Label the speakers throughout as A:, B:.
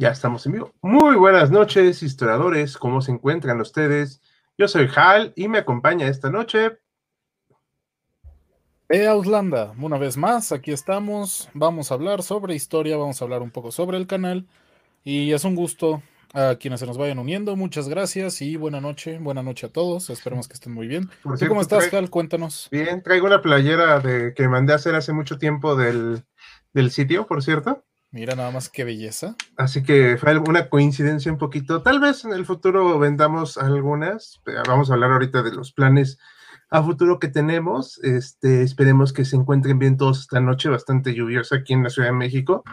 A: Ya estamos en vivo. Muy buenas noches, historiadores. ¿Cómo se encuentran ustedes? Yo soy Hal y me acompaña esta noche.
B: Eh, Auslanda, una vez más, aquí estamos. Vamos a hablar sobre historia, vamos a hablar un poco sobre el canal. Y es un gusto a quienes se nos vayan uniendo. Muchas gracias y buena noche. Buena noche a todos. Esperemos que estén muy bien. ¿Cómo estás, Hal? Cuéntanos.
A: Bien, traigo una playera de, que mandé a hacer hace mucho tiempo del, del sitio, por cierto.
B: Mira nada más qué belleza.
A: Así que fue una coincidencia un poquito. Tal vez en el futuro vendamos algunas. Vamos a hablar ahorita de los planes a futuro que tenemos. Este, esperemos que se encuentren bien todos esta noche, bastante lluviosa aquí en la Ciudad de México.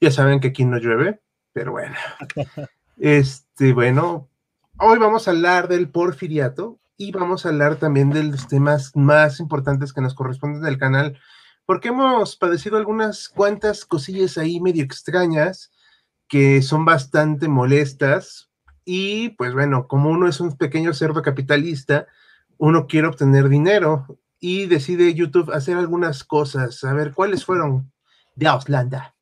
A: Ya saben que aquí no llueve, pero bueno. Este, bueno, hoy vamos a hablar del porfiriato y vamos a hablar también de los temas más importantes que nos corresponden del canal porque hemos padecido algunas cuantas cosillas ahí medio extrañas que son bastante molestas y pues bueno, como uno es un pequeño cerdo capitalista, uno quiere obtener dinero y decide YouTube hacer algunas cosas. A ver, ¿cuáles fueron de Auslanda?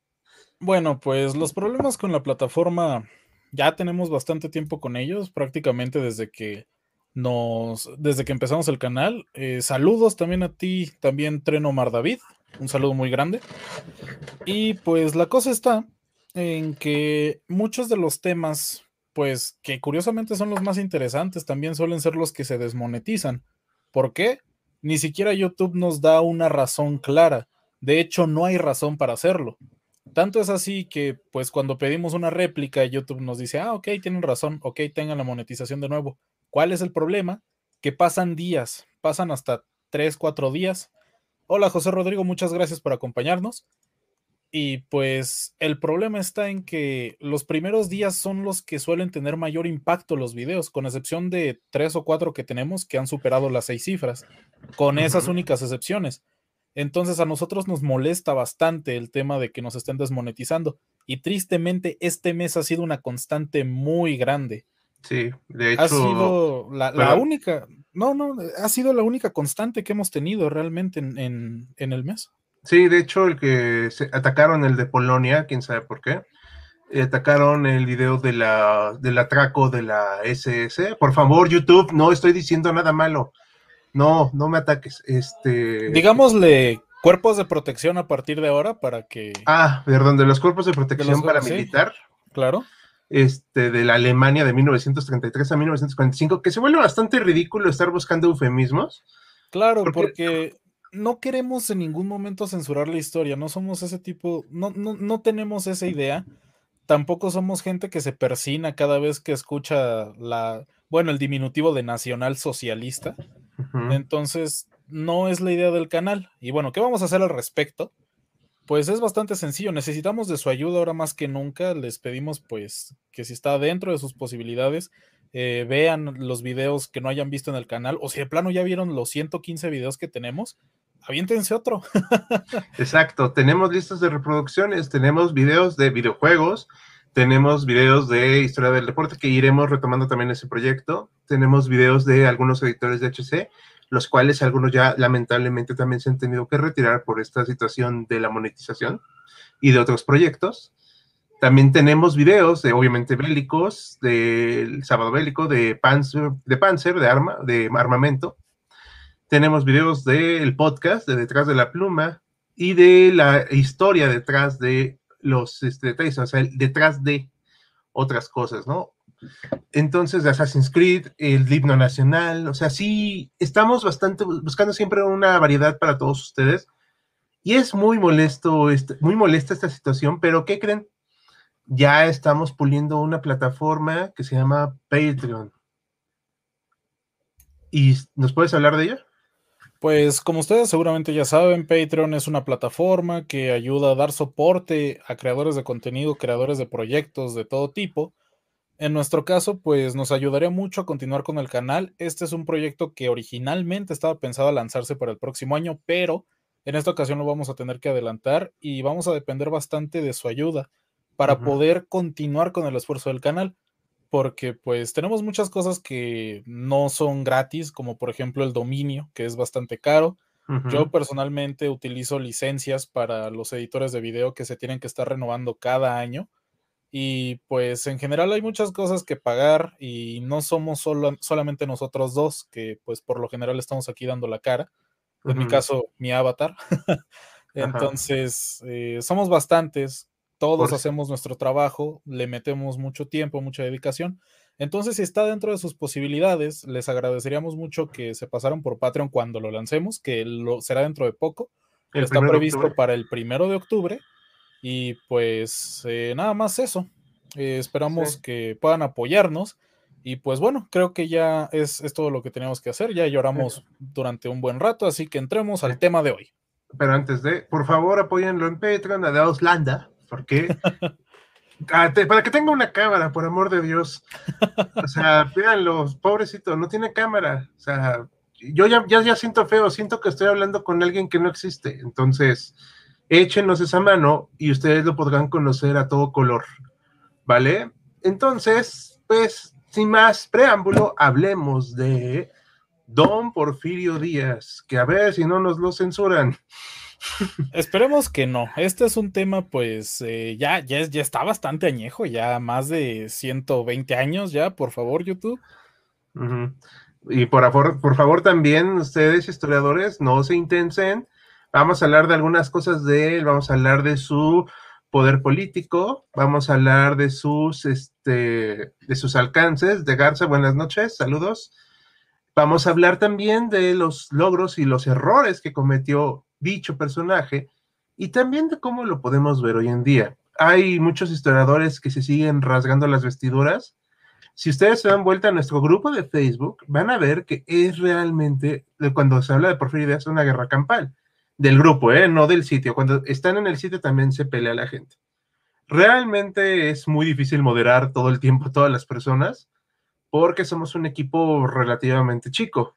B: Bueno, pues los problemas con la plataforma ya tenemos bastante tiempo con ellos, prácticamente desde que nos, desde que empezamos el canal. Eh, saludos también a ti, también Treno Mar David. Un saludo muy grande. Y pues la cosa está en que muchos de los temas, pues que curiosamente son los más interesantes, también suelen ser los que se desmonetizan. ¿Por qué? Ni siquiera YouTube nos da una razón clara. De hecho, no hay razón para hacerlo. Tanto es así que, pues, cuando pedimos una réplica, YouTube nos dice, ah, ok, tienen razón, ok, tengan la monetización de nuevo. ¿Cuál es el problema? Que pasan días, pasan hasta 3, 4 días Hola José Rodrigo, muchas gracias por acompañarnos. Y pues el problema está en que los primeros días son los que suelen tener mayor impacto los videos, con excepción de tres o cuatro que tenemos que han superado las seis cifras, con esas únicas excepciones. Entonces a nosotros nos molesta bastante el tema de que nos estén desmonetizando. Y tristemente este mes ha sido una constante muy grande.
A: Sí, de hecho.
B: Ha sido la, única, no, no, ha sido la única constante que hemos tenido realmente en, el mes.
A: Sí, de hecho, el que se atacaron el de Polonia, quién sabe por qué. Eh, atacaron el video de la, del atraco de la SS. Por favor, YouTube, no estoy diciendo nada malo. No, no me ataques. Este.
B: Digámosle cuerpos de protección a partir de ahora para que.
A: Ah, perdón, de los cuerpos de protección para militar.
B: claro
A: este, de la Alemania de 1933 a 1945, que se vuelve bastante ridículo estar buscando eufemismos.
B: Claro, porque, no queremos en ningún momento censurar la historia, no somos ese tipo, no, no, no tenemos esa idea, tampoco somos gente que se persina cada vez que escucha la, bueno, el diminutivo de nacional socialista. Entonces, no es la idea del canal. Y bueno, ¿qué vamos a hacer al respecto? Pues es bastante sencillo, necesitamos de su ayuda ahora más que nunca, les pedimos pues que si está dentro de sus posibilidades, eh, vean los videos que no hayan visto en el canal, o si de plano ya vieron los 115 videos que tenemos, aviéntense otro.
A: Exacto, tenemos listas de reproducciones, tenemos videos de videojuegos, tenemos videos de historia del deporte que iremos retomando también ese proyecto, tenemos videos de algunos editores de HC los cuales algunos ya lamentablemente también se han tenido que retirar por esta situación de la monetización y de otros proyectos. También tenemos videos de, obviamente, bélicos, del sábado bélico, de Panzer, de Panzer, de arma, de armamento. Tenemos videos del podcast de Detrás de la Pluma y de la historia detrás de los este, detalles, o sea, detrás de otras cosas, ¿no? Entonces, Assassin's Creed, el himno nacional, o sea, sí, estamos bastante buscando siempre una variedad para todos ustedes. Y es muy molesto, este, muy molesta esta situación, pero ¿qué creen? Ya estamos puliendo una plataforma que se llama Patreon. ¿Y nos puedes hablar de ella?
B: Pues como ustedes seguramente ya saben, Patreon es una plataforma que ayuda a dar soporte a creadores de contenido, creadores de proyectos de todo tipo. En nuestro caso, pues nos ayudaría mucho a continuar con el canal. Este es un proyecto que originalmente estaba pensado a lanzarse para el próximo año, pero en esta ocasión lo vamos a tener que adelantar y vamos a depender bastante de su ayuda para poder continuar con el esfuerzo del canal porque pues tenemos muchas cosas que no son gratis, como por ejemplo el dominio, que es bastante caro. Yo personalmente utilizo licencias para los editores de video que se tienen que estar renovando cada año. Y pues en general hay muchas cosas que pagar y no somos solo, solamente nosotros dos, que pues por lo general estamos aquí dando la cara. En mi caso, mi avatar. Entonces, eh, somos bastantes todos hacemos nuestro trabajo, le metemos mucho tiempo, mucha dedicación. Entonces, si está dentro de sus posibilidades, les agradeceríamos mucho que se pasaran por Patreon cuando lo lancemos, que lo será dentro de poco. está previsto para el primero de octubre. Y pues eh, nada más eso. Eh, esperamos que puedan apoyarnos. Y pues bueno, creo que ya es, todo lo que teníamos que hacer. Ya lloramos durante un buen rato, así que entremos al tema de hoy.
A: Pero antes de, por favor, apóyenlo en Patreon, a de Auslanda ¿Por qué? Ah, para que tenga una cámara, por amor de Dios. O sea, pídanlo, pobrecito, no tiene cámara. O sea, yo ya, ya, ya siento feo, siento que estoy hablando con alguien que no existe. Entonces, échenos esa mano y ustedes lo podrán conocer a todo color. ¿Vale? Entonces, pues, sin más preámbulo, hablemos de Don Porfirio Díaz, que a ver si no nos lo censuran.
B: Esperemos que no. Este es un tema, pues, eh, ya, ya, ya está bastante añejo, ya más de 120 años ya, por favor, YouTube.
A: Y por favor, por favor también, ustedes historiadores, no se intensen. Vamos a hablar de algunas cosas de él, vamos a hablar de su poder político, vamos a hablar de sus, este, de sus alcances. De Garza, buenas noches, saludos. Vamos a hablar también de los logros y los errores que cometió dicho personaje y también de cómo lo podemos ver hoy en día. Hay muchos historiadores que se siguen rasgando las vestiduras. Si ustedes se dan vuelta a nuestro grupo de Facebook, van a ver que es realmente, cuando se habla de Porfirio Díaz, una guerra campal. Del grupo, ¿eh? no del sitio. Cuando están en el sitio también se pelea la gente. Realmente es muy difícil moderar todo el tiempo todas las personas porque somos un equipo relativamente chico.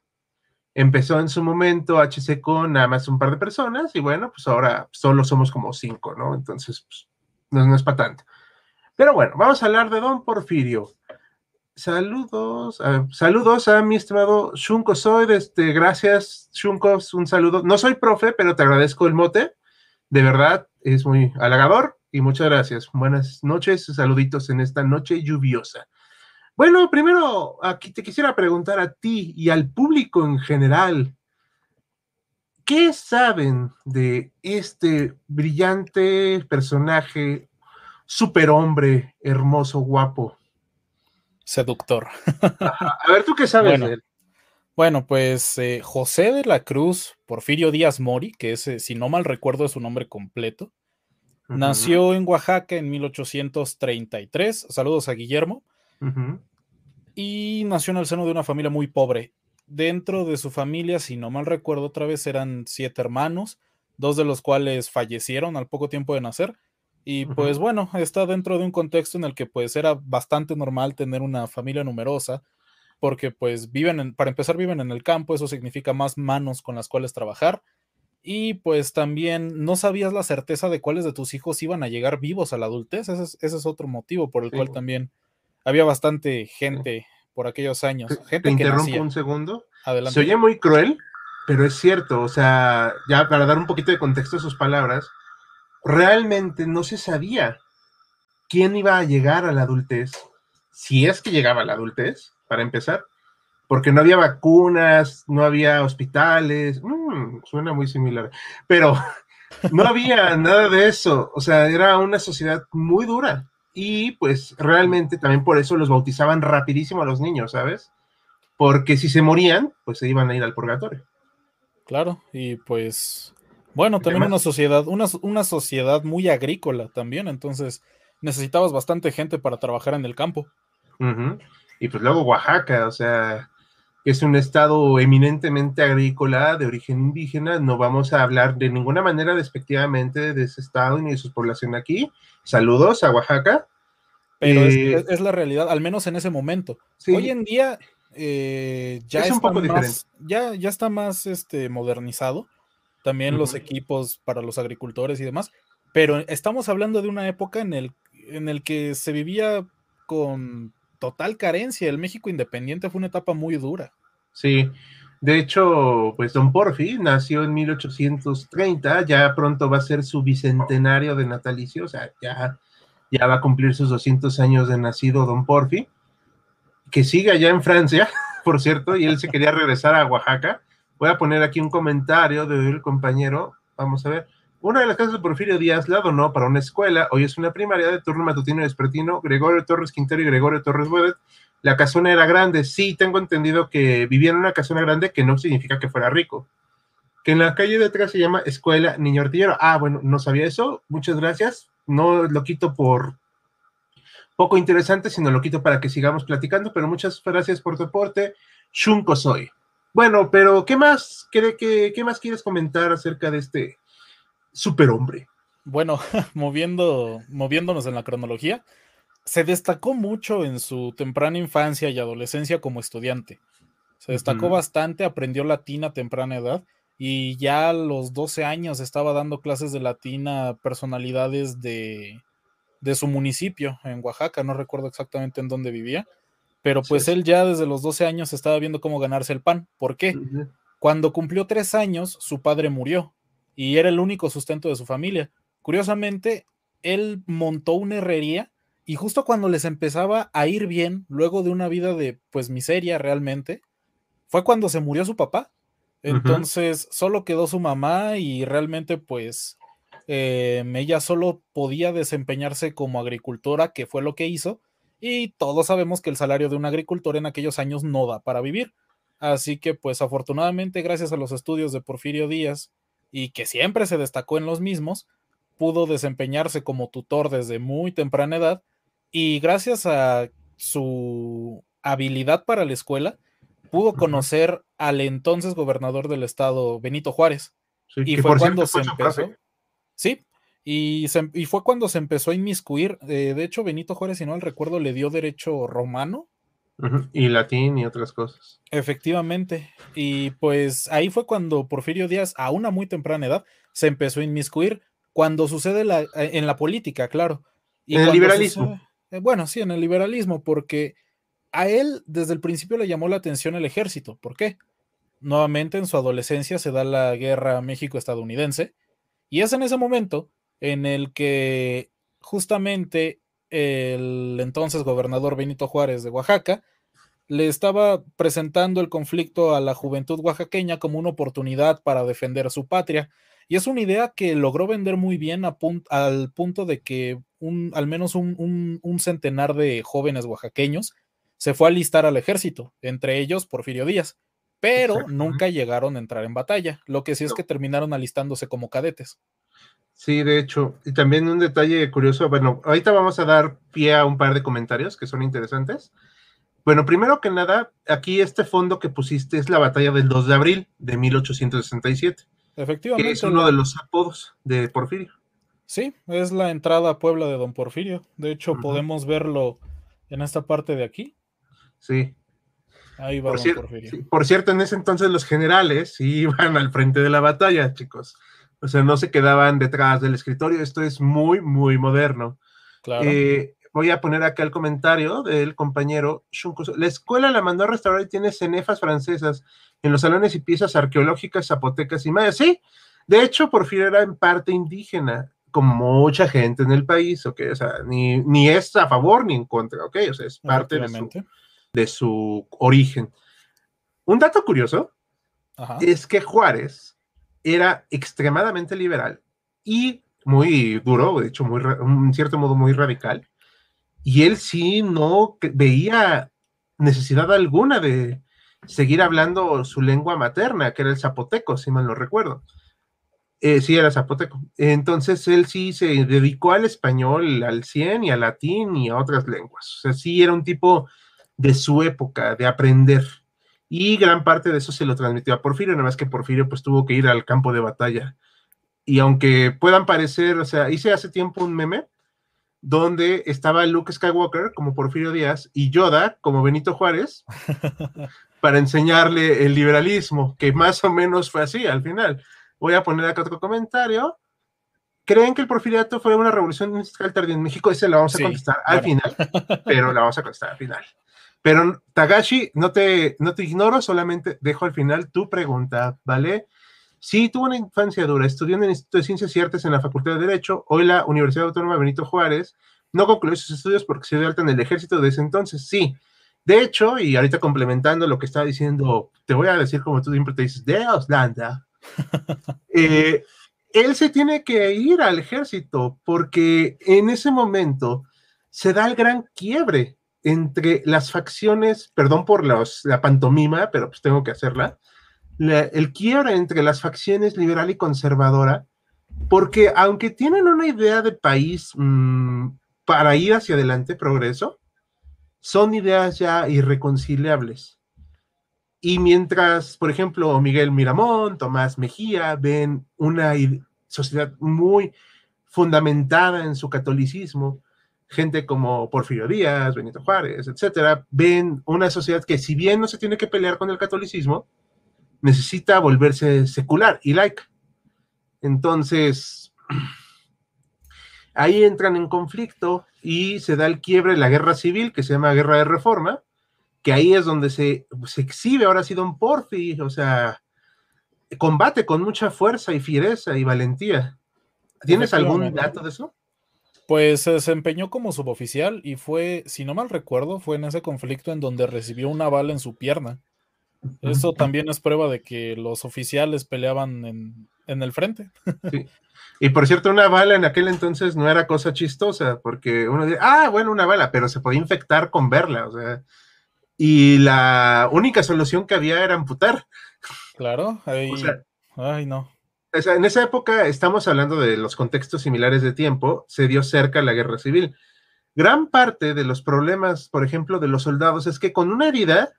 A: Empezó en su momento HC con nada más un par de personas y bueno, pues ahora solo somos como cinco, ¿no? Entonces, pues, no, es para tanto. Pero bueno, vamos a hablar de Don Porfirio. Saludos, saludos a mi estimado Shunko Soy, este, gracias Shunko, un saludo. No soy profe, pero te agradezco el mote, de verdad, es muy halagador y muchas gracias. Buenas noches, saluditos en esta noche lluviosa. Bueno, primero aquí te quisiera preguntar a ti y al público en general, ¿qué saben de este brillante personaje, superhombre, hermoso, guapo?
B: Seductor.
A: A ver, ¿tú qué sabes de él?
B: Bueno, pues eh, José de la Cruz Porfirio Díaz Mori, que es, eh, si no mal recuerdo, es su nombre completo, nació en Oaxaca en 1833. Saludos a Guillermo. Y nació en el seno de una familia muy pobre. Dentro de su familia, si no mal recuerdo, otra vez eran siete hermanos, dos de los cuales fallecieron al poco tiempo de nacer. Y pues bueno, está dentro de un contexto en el que pues era bastante normal tener una familia numerosa, porque pues viven, para empezar, viven en el campo, eso significa más manos con las cuales trabajar. Y pues también no sabías la certeza de cuáles de tus hijos iban a llegar vivos a la adultez. Ese es, otro motivo por el cual también había bastante gente por aquellos años. Gente
A: Te interrumpo un segundo. Adelante. Se oye muy cruel, pero es cierto. O sea, ya para dar un poquito de contexto a sus palabras, realmente no se sabía quién iba a llegar a la adultez, si es que llegaba a la adultez, para empezar, porque no había vacunas, no había hospitales, mm, suena muy similar, pero no había nada de eso, o sea, era una sociedad muy dura, y pues realmente también por eso los bautizaban rapidísimo a los niños, ¿sabes? Porque si se morían, pues se iban a ir al purgatorio.
B: Claro, y pues bueno, también una sociedad, una, una sociedad muy agrícola también, entonces necesitabas bastante gente para trabajar en el campo.
A: Y pues luego Oaxaca, o sea, que es un estado eminentemente agrícola de origen indígena. No vamos a hablar de ninguna manera despectivamente de ese estado ni de su población aquí. Saludos a Oaxaca.
B: Pero es, eh, la realidad, al menos en ese momento. Hoy en día eh, ya, es está más, ya, ya está más este, modernizado. También los equipos para los agricultores y demás. Pero estamos hablando de una época en el, en el que se vivía con total carencia. El México independiente fue una etapa muy dura.
A: Sí, de hecho, pues Don Porfi nació en 1830, ya pronto va a ser su bicentenario de natalicio, o sea, ya, ya va a cumplir sus 200 años de nacido Don Porfi, que sigue allá en Francia, por cierto, y él se quería regresar a Oaxaca. Voy a poner aquí un comentario del compañero, vamos a ver. Una de las casas de Porfirio Díaz la donó para una escuela, hoy es una primaria de turno matutino y vespertino, Gregorio Torres Quintero y Gregorio Torres Buedet. La casona era grande, sí, tengo entendido que vivía en una casona grande, que no significa que fuera rico. Que en la calle de atrás se llama Escuela Niño Artillero. Ah, bueno, no sabía eso, muchas gracias. No lo quito por poco interesante, sino lo quito para que sigamos platicando, pero muchas gracias por tu aporte. Shunko soy. Bueno, pero ¿qué más, qué, qué, qué más quieres comentar acerca de este superhombre.
B: Bueno, moviendo, moviéndonos en la cronología, se destacó mucho en su temprana infancia y adolescencia como estudiante. Se destacó bastante, aprendió latín a temprana edad y ya a los 12 años estaba dando clases de latín a personalidades de, de su municipio, en Oaxaca, no recuerdo exactamente en dónde vivía, pero pues él ya desde los 12 años estaba viendo cómo ganarse el pan. ¿Por qué? Cuando cumplió tres años, su padre murió y era el único sustento de su familia. Curiosamente, él montó una herrería y justo cuando les empezaba a ir bien, luego de una vida de pues miseria realmente, fue cuando se murió su papá. Entonces solo quedó su mamá y realmente pues eh, ella solo podía desempeñarse como agricultora, que fue lo que hizo, y todos sabemos que el salario de un agricultor en aquellos años no da para vivir. Así que pues afortunadamente gracias a los estudios de Porfirio Díaz y que siempre se destacó en los mismos, pudo desempeñarse como tutor desde muy temprana edad y gracias a su habilidad para la escuela, pudo conocer al entonces gobernador del estado, Benito Juárez. y fue cuando se empezó. Sí, y, y, fue cuando se empezó a inmiscuir. Eh, de hecho, Benito Juárez, si no el recuerdo, le dio derecho romano
A: y latín y otras cosas.
B: Efectivamente. Y pues ahí fue cuando Porfirio Díaz, a una muy temprana edad, se empezó a inmiscuir cuando sucede la, eh, en la política, claro.
A: Y en el liberalismo.
B: Eh, bueno, sí, en el liberalismo, porque a él desde el principio le llamó la atención el ejército. ¿Por qué? Nuevamente en su adolescencia se da la guerra México-estadounidense y es en ese momento en el que justamente el entonces gobernador Benito Juárez de Oaxaca, le estaba presentando el conflicto a la juventud oaxaqueña como una oportunidad para defender a su patria. Y es una idea que logró vender muy bien al punto de que un, al menos un, centenar de jóvenes oaxaqueños se fue a alistar al ejército, entre ellos Porfirio Díaz, pero nunca llegaron a entrar en batalla, lo que sí es que terminaron alistándose como cadetes.
A: Sí, de hecho, y también un detalle curioso, bueno, ahorita vamos a dar pie a un par de comentarios que son interesantes. Bueno, primero que nada, aquí este fondo que pusiste es la batalla del 2 de abril de 1867.
B: Efectivamente.
A: Que es uno de los apodos de Porfirio.
B: Sí, es la entrada a Puebla de Don Porfirio. De hecho, podemos verlo en esta parte de aquí.
A: Sí.
B: Ahí va
A: por
B: Don Porfirio.
A: por cierto, en ese entonces los generales iban al frente de la batalla, chicos. O sea, no se quedaban detrás del escritorio. Esto es muy, muy moderno.
B: Claro.
A: Eh, voy a poner acá el comentario del compañero Shunko. La escuela la mandó a restaurar y tiene cenefas francesas en los salones y piezas arqueológicas, zapotecas y mayas. Sí, de hecho, Porfirio era en parte indígena, como mucha gente en el país, ¿ok? O sea, ni, ni es a favor ni en contra, ¿ok? O sea, es parte de su, de su origen. Un dato curioso es que Juárez era extremadamente liberal y muy duro, de hecho, muy, en cierto modo muy radical. Y él sí no veía necesidad alguna de seguir hablando su lengua materna, que era el zapoteco, si mal no recuerdo. Eh, sí, era zapoteco. Entonces él sí se dedicó al español, al cien y al latín y a otras lenguas. O sea, sí era un tipo de su época, de aprender. Y gran parte de eso se lo transmitió a Porfirio, nada más que Porfirio pues tuvo que ir al campo de batalla. Y aunque puedan parecer, o sea, hice hace tiempo un meme donde estaba Luke Skywalker como Porfirio Díaz y Yoda como Benito Juárez para enseñarle el liberalismo, que más o menos fue así al final. Voy a poner acá otro comentario. ¿Creen que el porfiriato fue una revolución industrial tardía en México? Ese lo vamos a contestar al final, pero la vamos a contestar al final. Pero Tagashi, no te, no te ignoro, solamente dejo al final tu pregunta, ¿vale? Sí, tuvo una infancia dura, estudió en el Instituto de Ciencias y Artes en la Facultad de Derecho, hoy la Universidad Autónoma Benito Juárez, no concluyó sus estudios porque se dio alta en el ejército desde entonces, sí. De hecho, y ahorita complementando lo que estaba diciendo, te voy a decir como tú siempre te dices, de Oslanda, eh, él se tiene que ir al ejército porque en ese momento se da el gran quiebre entre las facciones, perdón por la pantomima, pero pues tengo que hacerla, el quiebre entre las facciones liberal y conservadora, porque aunque tienen una idea de país mm, para ir hacia adelante, progreso, son ideas ya irreconciliables. Y mientras, por ejemplo, Miguel Miramón, Tomás Mejía ven una sociedad muy fundamentada en su catolicismo, gente como Porfirio Díaz, Benito Juárez, etcétera, ven una sociedad que si bien no se tiene que pelear con el catolicismo, necesita volverse secular y laica. Entonces, ahí entran en conflicto y se da el quiebre, la guerra civil, que se llama guerra de reforma, que ahí es donde se, se exhibe ahora sí Don Porfi, o sea, combate con mucha fuerza y fiereza y valentía. ¿Tienes algún dato de eso?
B: Pues se desempeñó como suboficial y fue, si no mal recuerdo, fue en ese conflicto en donde recibió una bala en su pierna. Eso también es prueba de que los oficiales peleaban en, en el frente.
A: Sí. Y por cierto, una bala en aquel entonces no era cosa chistosa, porque uno dice, ah, bueno, una bala, pero se podía infectar con verla, o sea, y la única solución que había era amputar.
B: Claro, ahí... ay, no.
A: O sea, en esa época, estamos hablando de los contextos similares de tiempo, se dio cerca la guerra civil. Gran parte de los problemas, por ejemplo, de los soldados es que con una herida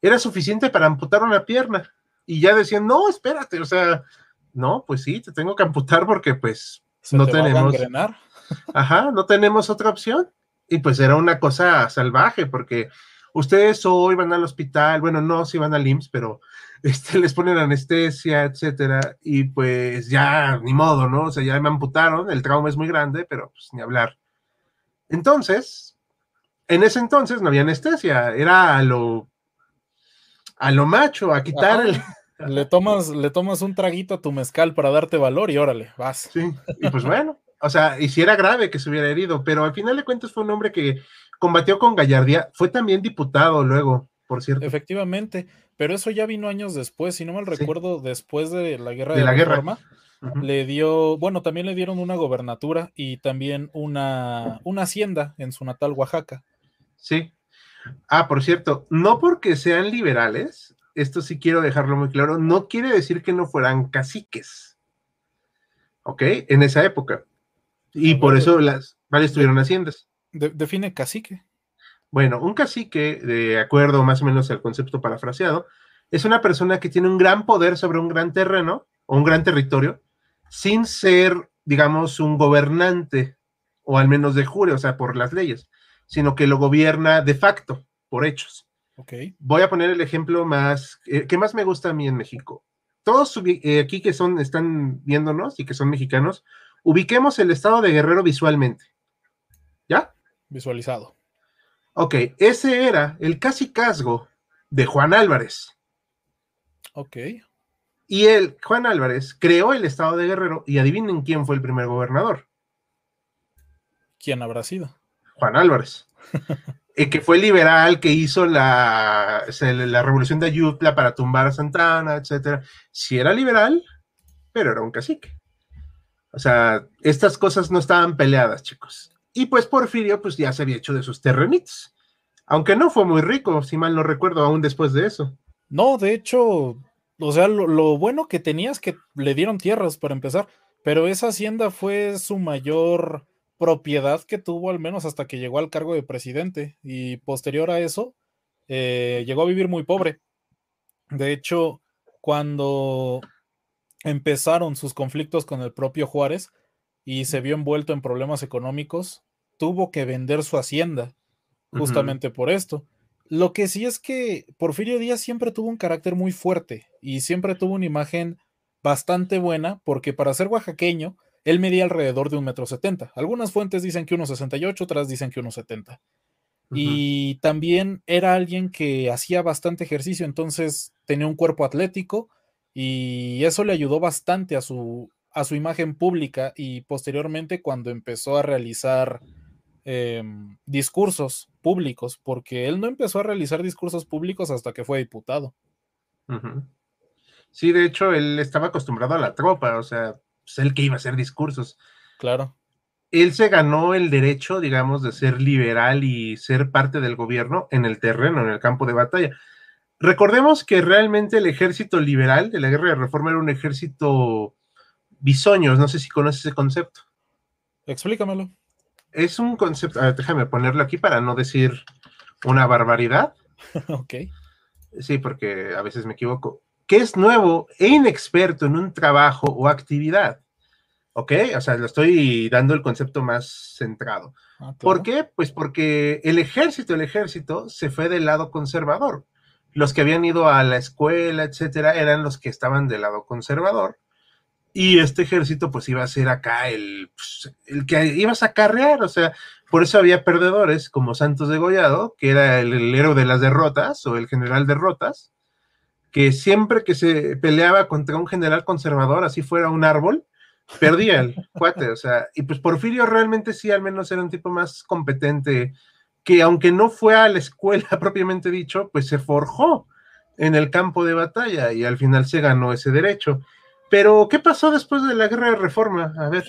A: era suficiente para amputar una pierna. Y ya decían, no, espérate, o sea, no, pues sí, te tengo que amputar porque pues no tenemos... Ajá, no tenemos otra opción. Y pues era una cosa salvaje porque ustedes hoy van al hospital, bueno, no si van al IMSS, pero este, les ponen anestesia, etcétera, y pues ya, ni modo, ¿no? O sea, ya me amputaron, el trauma es muy grande, pero pues ni hablar. Entonces, en ese entonces no había anestesia, era a lo, a lo macho, a quitar el...
B: Le tomas, le tomas un traguito a tu mezcal para darte valor y órale, vas.
A: Sí, y pues bueno, o sea, y si era grave que se hubiera herido, pero al final de cuentas fue un hombre que combatió con gallardía, fue también diputado luego, por cierto.
B: Efectivamente, pero eso ya vino años después, si no mal recuerdo, después de la guerra de, la reforma, le dio, bueno, también le dieron una gobernatura y también una, una hacienda en su natal Oaxaca.
A: Sí. Ah, por cierto, no porque sean liberales, esto sí quiero dejarlo muy claro, no quiere decir que no fueran caciques. ¿Ok? En esa época. Y por eso las varias tuvieron haciendas
B: define cacique.
A: Bueno, un cacique, de acuerdo más o menos al concepto parafraseado, es una persona que tiene un gran poder sobre un gran terreno o un gran territorio sin ser, digamos, un gobernante o al menos de jure, o sea, por las leyes, sino que lo gobierna de facto, por hechos.
B: Okay.
A: Voy a poner el ejemplo más, eh, que más me gusta a mí en México. Todos eh, aquí que son, están viéndonos y que son mexicanos, ubiquemos el estado de Guerrero visualmente. ¿Ya?
B: visualizado.
A: Ok, ese era el casicazgo de Juan Álvarez.
B: Ok.
A: Y él, Juan Álvarez, creó el estado de Guerrero y adivinen quién fue el primer gobernador.
B: ¿Quién habrá sido?
A: Juan Álvarez. que fue liberal, que hizo la, la revolución de Ayutla para tumbar a Santana, etcétera. Sí era liberal, pero era un cacique. O sea, estas cosas no estaban peleadas, chicos. Y pues Porfirio pues ya se había hecho de sus terrenitos. Aunque no fue muy rico, si mal no recuerdo, aún después de eso.
B: No, de hecho, o sea, lo, bueno que tenía es que le dieron tierras para empezar, pero esa hacienda fue su mayor propiedad que tuvo al menos hasta que llegó al cargo de presidente y posterior a eso eh, llegó a vivir muy pobre. De hecho, cuando empezaron sus conflictos con el propio Juárez y se vio envuelto en problemas económicos, tuvo que vender su hacienda justamente por esto. Lo que sí es que Porfirio Díaz siempre tuvo un carácter muy fuerte y siempre tuvo una imagen bastante buena porque para ser oaxaqueño, él medía alrededor de un metro setenta. Algunas fuentes dicen que unos 68, otras dicen que unos 70. Y también era alguien que hacía bastante ejercicio, entonces tenía un cuerpo atlético y eso le ayudó bastante a su, a su imagen pública y posteriormente cuando empezó a realizar em, discursos públicos, porque él no empezó a realizar discursos públicos hasta que fue diputado.
A: Sí, de hecho, él estaba acostumbrado a la tropa, o sea, es pues, el que iba a hacer discursos.
B: Claro.
A: Él se ganó el derecho, digamos, de ser liberal y ser parte del gobierno en el terreno, en el campo de batalla. Recordemos que realmente el ejército liberal de la guerra de reforma era un ejército bisoños, no sé si conoces ese concepto.
B: Explícamelo
A: es un concepto, déjame ponerlo aquí para no decir una barbaridad.
B: ok.
A: Sí, porque a veces me equivoco. Que es nuevo e inexperto en un trabajo o actividad. ¿Ok? O sea, lo estoy dando el concepto más centrado. Ah, ¿Por qué? Pues porque el ejército, el ejército se fue del lado conservador. Los que habían ido a la escuela, etcétera, eran los que estaban del lado conservador y este ejército pues iba a ser acá el, pues, el que ibas a carrear, o sea, por eso había perdedores como Santos de Gollado, que era el, héroe de las derrotas o el general derrotas, que siempre que se peleaba contra un general conservador, así fuera un árbol, perdía el cuate, o sea, y pues Porfirio realmente sí, al menos era un tipo más competente, que aunque no fue a la escuela propiamente dicho, pues se forjó en el campo de batalla y al final se ganó ese derecho. Pero, ¿qué pasó después de la guerra de reforma? A ver.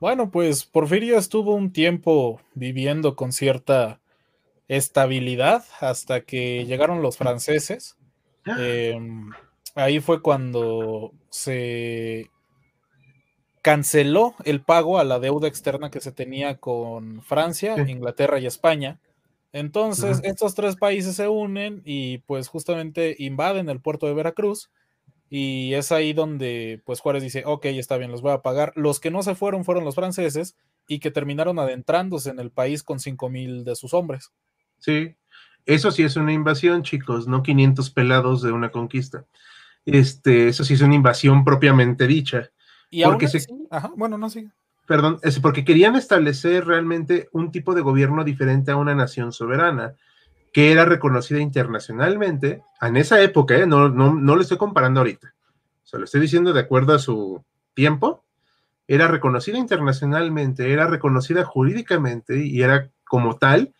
B: Bueno, pues Porfirio estuvo un tiempo viviendo con cierta estabilidad hasta que llegaron los franceses. Ah. Em, ahí fue cuando se canceló el pago a la deuda externa que se tenía con Francia, Inglaterra y España. Entonces, estos tres países se unen y pues justamente invaden el puerto de Veracruz y es ahí donde pues Juárez dice, ok, está bien, los voy a pagar. Los que no se fueron fueron los franceses y que terminaron adentrándose en el país con cinco mil de sus hombres.
A: Sí, eso sí es una invasión, chicos, no 500 pelados de una conquista. Este, eso sí es una invasión propiamente dicha.
B: Y porque se... Ajá, bueno, no sigue.
A: Perdón, es porque querían establecer realmente un tipo de gobierno diferente a una nación soberana que era reconocida internacionalmente en esa época, ¿eh? no, no, no lo estoy comparando ahorita, o sea, lo estoy diciendo de acuerdo a su tiempo, era reconocida internacionalmente, era reconocida jurídicamente y era como tal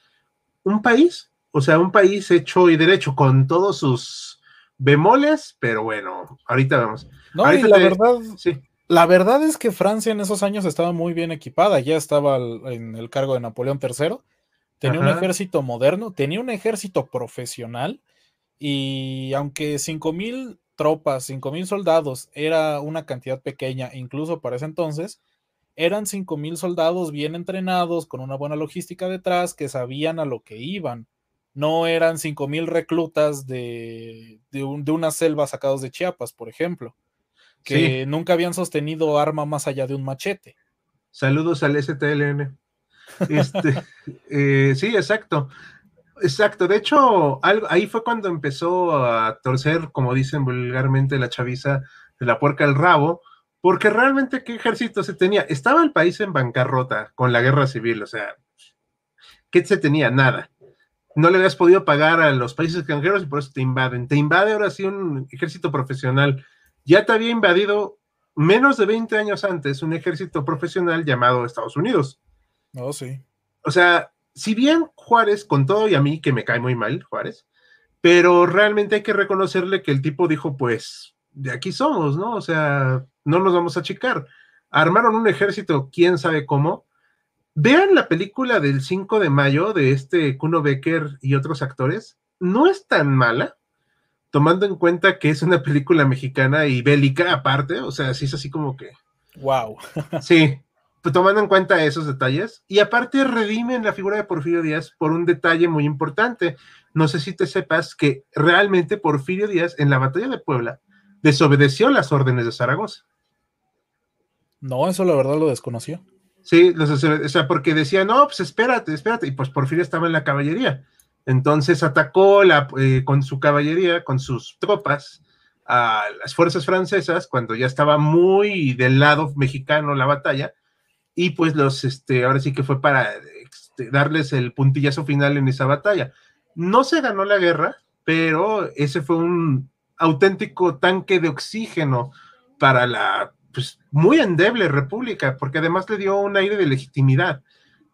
A: un país, o sea, un país hecho y derecho con todos sus bemoles, pero bueno, ahorita vamos.
B: No,
A: y
B: la verdad, sí. La verdad es que Francia en esos años estaba muy bien equipada, ya estaba en el cargo de Napoleón III Tenía un ejército moderno, tenía un ejército profesional y aunque mil tropas, mil soldados era una cantidad pequeña, incluso para ese entonces, eran mil soldados bien entrenados, con una buena logística detrás, que sabían a lo que iban. No eran mil reclutas de, de, una selva sacados de Chiapas, por ejemplo, que nunca habían sostenido arma más allá de un machete.
A: Saludos al STLN. Este, eh, sí, exacto. Exacto. De hecho, ahí fue cuando empezó a torcer, como dicen vulgarmente, la chaviza de la puerca al rabo, porque realmente qué ejército se tenía. Estaba el país en bancarrota con la guerra civil, o sea, ¿qué se tenía? Nada. No le habías podido pagar a los países extranjeros y por eso te invaden. Te invade ahora sí un ejército profesional. Ya te había invadido menos de 20 años antes un ejército profesional llamado Estados Unidos.
B: Oh, sí.
A: O sea, si bien Juárez, con todo y a mí, que me cae muy mal, Juárez, pero realmente hay que reconocerle que el tipo dijo, pues, de aquí somos, ¿no? O sea, no nos vamos a achicar. Armaron un ejército, quién sabe cómo. Vean la película del 5 de mayo de este Kuno Becker y otros actores. No es tan mala, tomando en cuenta que es una película mexicana y bélica aparte. O sea, sí es así como que.
B: Wow.
A: sí, tomando en cuenta esos detalles. Y aparte redimen la figura de Porfirio Díaz por un detalle muy importante. No sé si te sepas que realmente Porfirio Díaz en la batalla de Puebla desobedeció las órdenes de Zaragoza.
B: No, eso la verdad lo desconoció.
A: Sí, o sea, porque decía, no, pues espérate, espérate, y pues Porfirio estaba en la caballería. Entonces atacó la, eh, con su caballería, con sus tropas, a las fuerzas francesas, cuando ya estaba muy del lado mexicano la batalla, y pues los, este, ahora sí que fue para este, darles el puntillazo final en esa batalla. No se ganó la guerra, pero ese fue un auténtico tanque de oxígeno para la pues, muy endeble república, porque además le dio un aire de legitimidad.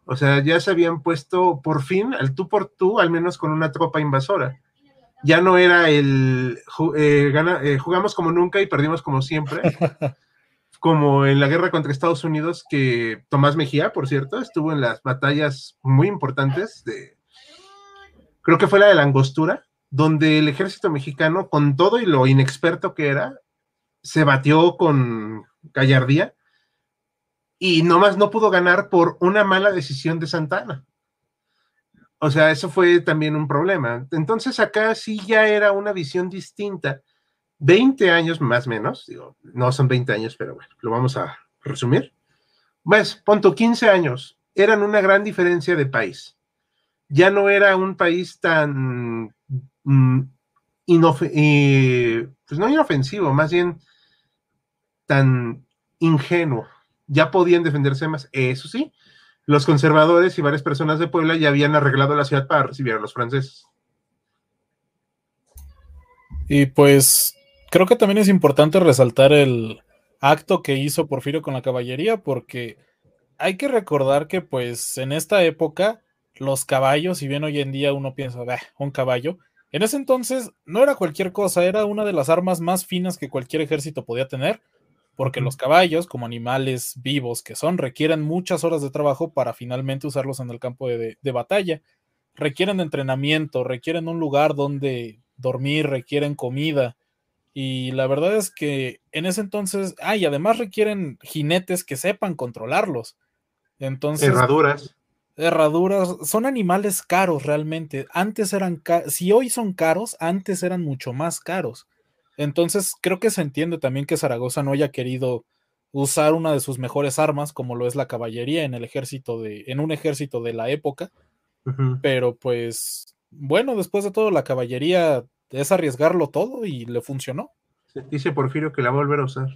A: O sea, ya se habían puesto por fin al tú por tú, al menos con una tropa invasora. Ya no era el eh, eh, jugamos como nunca y perdimos como siempre, como en la guerra contra Estados Unidos, que Tomás Mejía, por cierto, estuvo en las batallas muy importantes de, creo que fue la de la Angostura, donde el ejército mexicano, con todo y lo inexperto que era, se batió con gallardía y nomás no pudo ganar por una mala decisión de Santana. O sea, eso fue también un problema. Entonces acá sí ya era una visión distinta. 20 años más o menos, digo, no son 20 años, pero bueno, lo vamos a resumir. Pues, punto 15 años, eran una gran diferencia de país. Ya no era un país tan, mm, pues no inofensivo, más bien tan ingenuo. Ya podían defenderse más. Eso sí, los conservadores y varias personas de Puebla ya habían arreglado la ciudad para recibir a los franceses.
B: Y pues creo que también es importante resaltar el acto que hizo Porfirio con la caballería, porque hay que recordar que pues en esta época los caballos, si bien hoy en día uno piensa, un caballo, en ese entonces no era cualquier cosa, era una de las armas más finas que cualquier ejército podía tener porque los caballos, como animales vivos que son, requieren muchas horas de trabajo para finalmente usarlos en el campo de, batalla. Requieren entrenamiento, requieren un lugar donde dormir, requieren comida. Y la verdad es que en ese entonces, ah, y además requieren jinetes que sepan controlarlos. Entonces.
A: Herraduras.
B: Herraduras. Son animales caros realmente. Antes eran, si hoy son caros, antes eran mucho más caros. Entonces, creo que se entiende también que Zaragoza no haya querido usar una de sus mejores armas, como lo es la caballería en el ejército de, en un ejército de la época. Pero pues, bueno, después de todo, la caballería es arriesgarlo todo y le funcionó.
A: dice Porfirio que la va a volver a usar.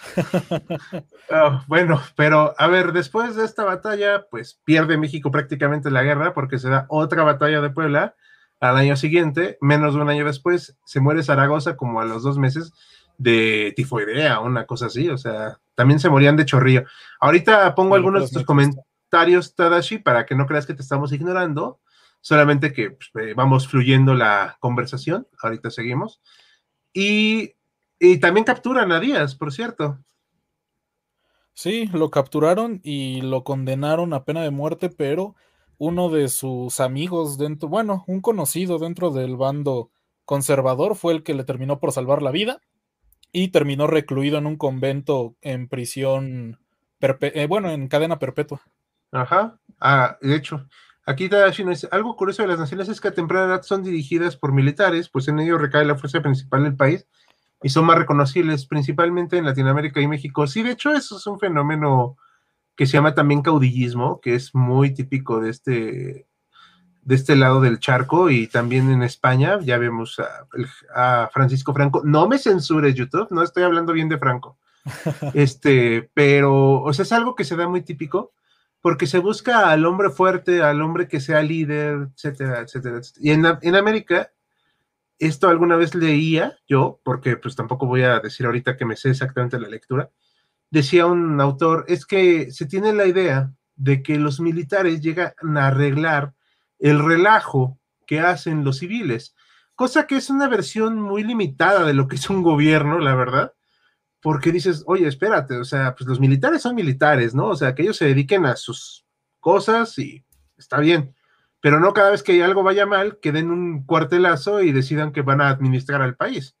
A: Ah, bueno, pero a ver, después de esta batalla, pues pierde México prácticamente la guerra porque se da otra batalla de Puebla al año siguiente, menos de un año después, se muere Zaragoza como a los dos meses de tifoidea, una cosa así, o sea, también se morían de chorrillo. Ahorita pongo algunos de tus comentarios, Tadashi, para que no creas que te estamos ignorando, solamente que pues, eh, vamos fluyendo la conversación, ahorita seguimos. Y, y también capturan a Díaz, por cierto.
B: Sí, lo capturaron y lo condenaron a pena de muerte, pero uno de sus amigos dentro, bueno, un conocido dentro del bando conservador fue el que le terminó por salvar la vida y terminó recluido en un convento en prisión, eh, bueno, en cadena perpetua.
A: Ajá, ah, de hecho, aquí Tadashi dice, algo curioso de las naciones es que a temprana edad son dirigidas por militares, pues en ello recae la fuerza principal del país y son más reconocibles, principalmente en Latinoamérica y México. Sí, de hecho, eso es un fenómeno que se llama también caudillismo, que es muy típico de este, de este lado del charco y también en España, ya vemos a, Francisco Franco. No me censures YouTube, no estoy hablando bien de Franco. Este, pero, o sea, es algo que se da muy típico porque se busca al hombre fuerte, al hombre que sea líder, etcétera, etcétera, etcétera. Y en, en América, esto alguna vez leía yo, porque pues tampoco voy a decir ahorita que me sé exactamente la lectura, decía un autor, es que se tiene la idea de que los militares llegan a arreglar el relajo que hacen los civiles, cosa que es una versión muy limitada de lo que es un gobierno, la verdad, porque dices, oye, espérate, o sea, pues los militares son militares, ¿no? O sea, que ellos se dediquen a sus cosas y está bien, pero no cada vez que algo vaya mal, que den un cuartelazo y decidan que van a administrar al país.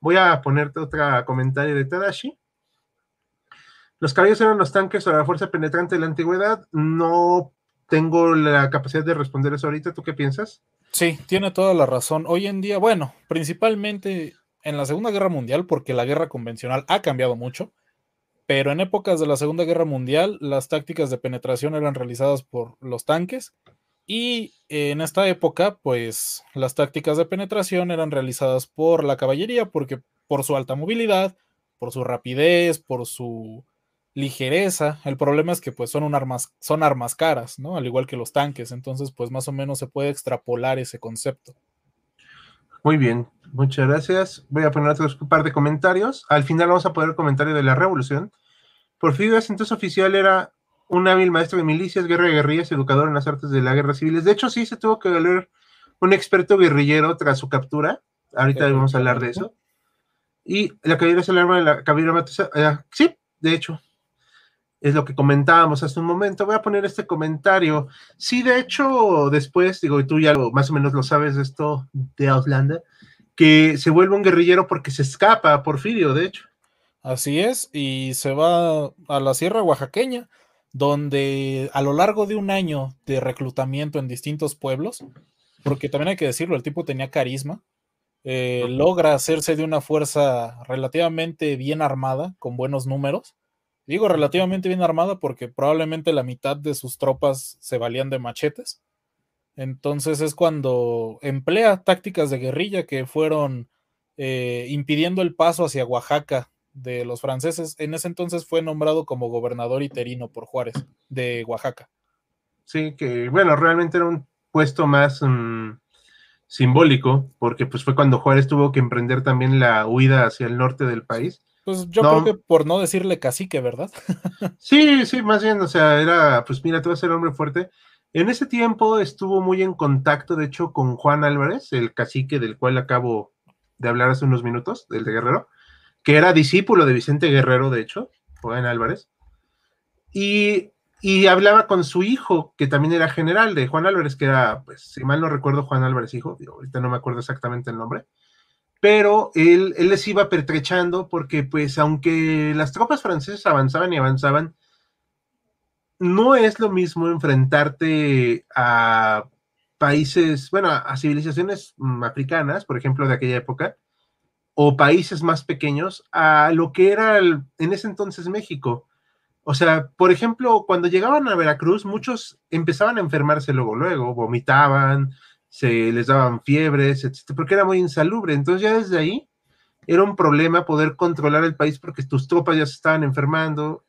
A: Voy a ponerte otro comentario de Tadashi Los caballos eran los tanques o la fuerza penetrante de la antigüedad. No tengo la capacidad de responder eso ahorita. ¿Tú qué piensas?
B: Sí, tiene toda la razón. Hoy en día, bueno, principalmente en la Segunda Guerra Mundial, porque la guerra convencional ha cambiado mucho, pero en épocas de la Segunda Guerra Mundial las tácticas de penetración eran realizadas por los tanques y en esta época, pues las tácticas de penetración eran realizadas por la caballería, porque por su alta movilidad, por su rapidez, por su ligereza. El problema es que pues son armas, son armas caras, ¿no? Al igual que los tanques. Entonces, pues más o menos se puede extrapolar ese concepto.
A: Muy bien, muchas gracias. Voy a poner otro par de comentarios. Al final vamos a poner el comentario de la revolución. Porfirio entonces oficial era un hábil maestro de milicias, guerra de guerrillas, educador en las artes de la guerra civiles. De hecho, sí se tuvo que valer un experto guerrillero tras su captura. Ahorita vamos a hablar de eso. Y la cabellera es el arma de la cabellera eh, sí, de hecho, es lo que comentábamos hace un momento. Voy a poner este comentario. Sí, de hecho, después, digo, y tú ya más o menos lo sabes de esto de Outlander, que se vuelve un guerrillero porque se escapa a Porfirio, de hecho.
B: Así es, y se va a la Sierra Oaxaqueña, donde a lo largo de un año de reclutamiento en distintos pueblos, porque también hay que decirlo, el tipo tenía carisma, eh, logra hacerse de una fuerza relativamente bien armada, con buenos números, Digo relativamente bien armada porque probablemente la mitad de sus tropas se valían de machetes. Entonces es cuando emplea tácticas de guerrilla que fueron eh, impidiendo el paso hacia Oaxaca de los franceses. En ese entonces fue nombrado como gobernador interino por Juárez de Oaxaca.
A: Sí, que bueno, realmente era un puesto más mm, simbólico porque pues fue cuando Juárez tuvo que emprender también la huida hacia el norte del país
B: pues yo creo que por no decirle cacique, ¿verdad?
A: sí, sí, más bien, o sea, era, pues mira, tú vas a ser hombre fuerte. En ese tiempo estuvo muy en contacto, de hecho, con Juan Álvarez, el cacique del cual acabo de hablar hace unos minutos, del de Guerrero, que era discípulo de Vicente Guerrero, de hecho, Juan Álvarez, y, y hablaba con su hijo, que también era general de Juan Álvarez, que era, pues, si mal no recuerdo, Juan Álvarez hijo, ahorita no me acuerdo exactamente el nombre, pero él, él les iba pertrechando porque pues aunque las tropas francesas avanzaban y avanzaban, no es lo mismo enfrentarte a países, bueno, a civilizaciones mm, africanas, por ejemplo, de aquella época, o países más pequeños, a lo que era en ese entonces México. O sea, por ejemplo, cuando llegaban a Veracruz, muchos empezaban a enfermarse luego, luego, vomitaban, se les daban fiebres, etcétera, porque era muy insalubre. Entonces ya desde ahí era un problema poder controlar el país porque tus tropas ya se estaban enfermando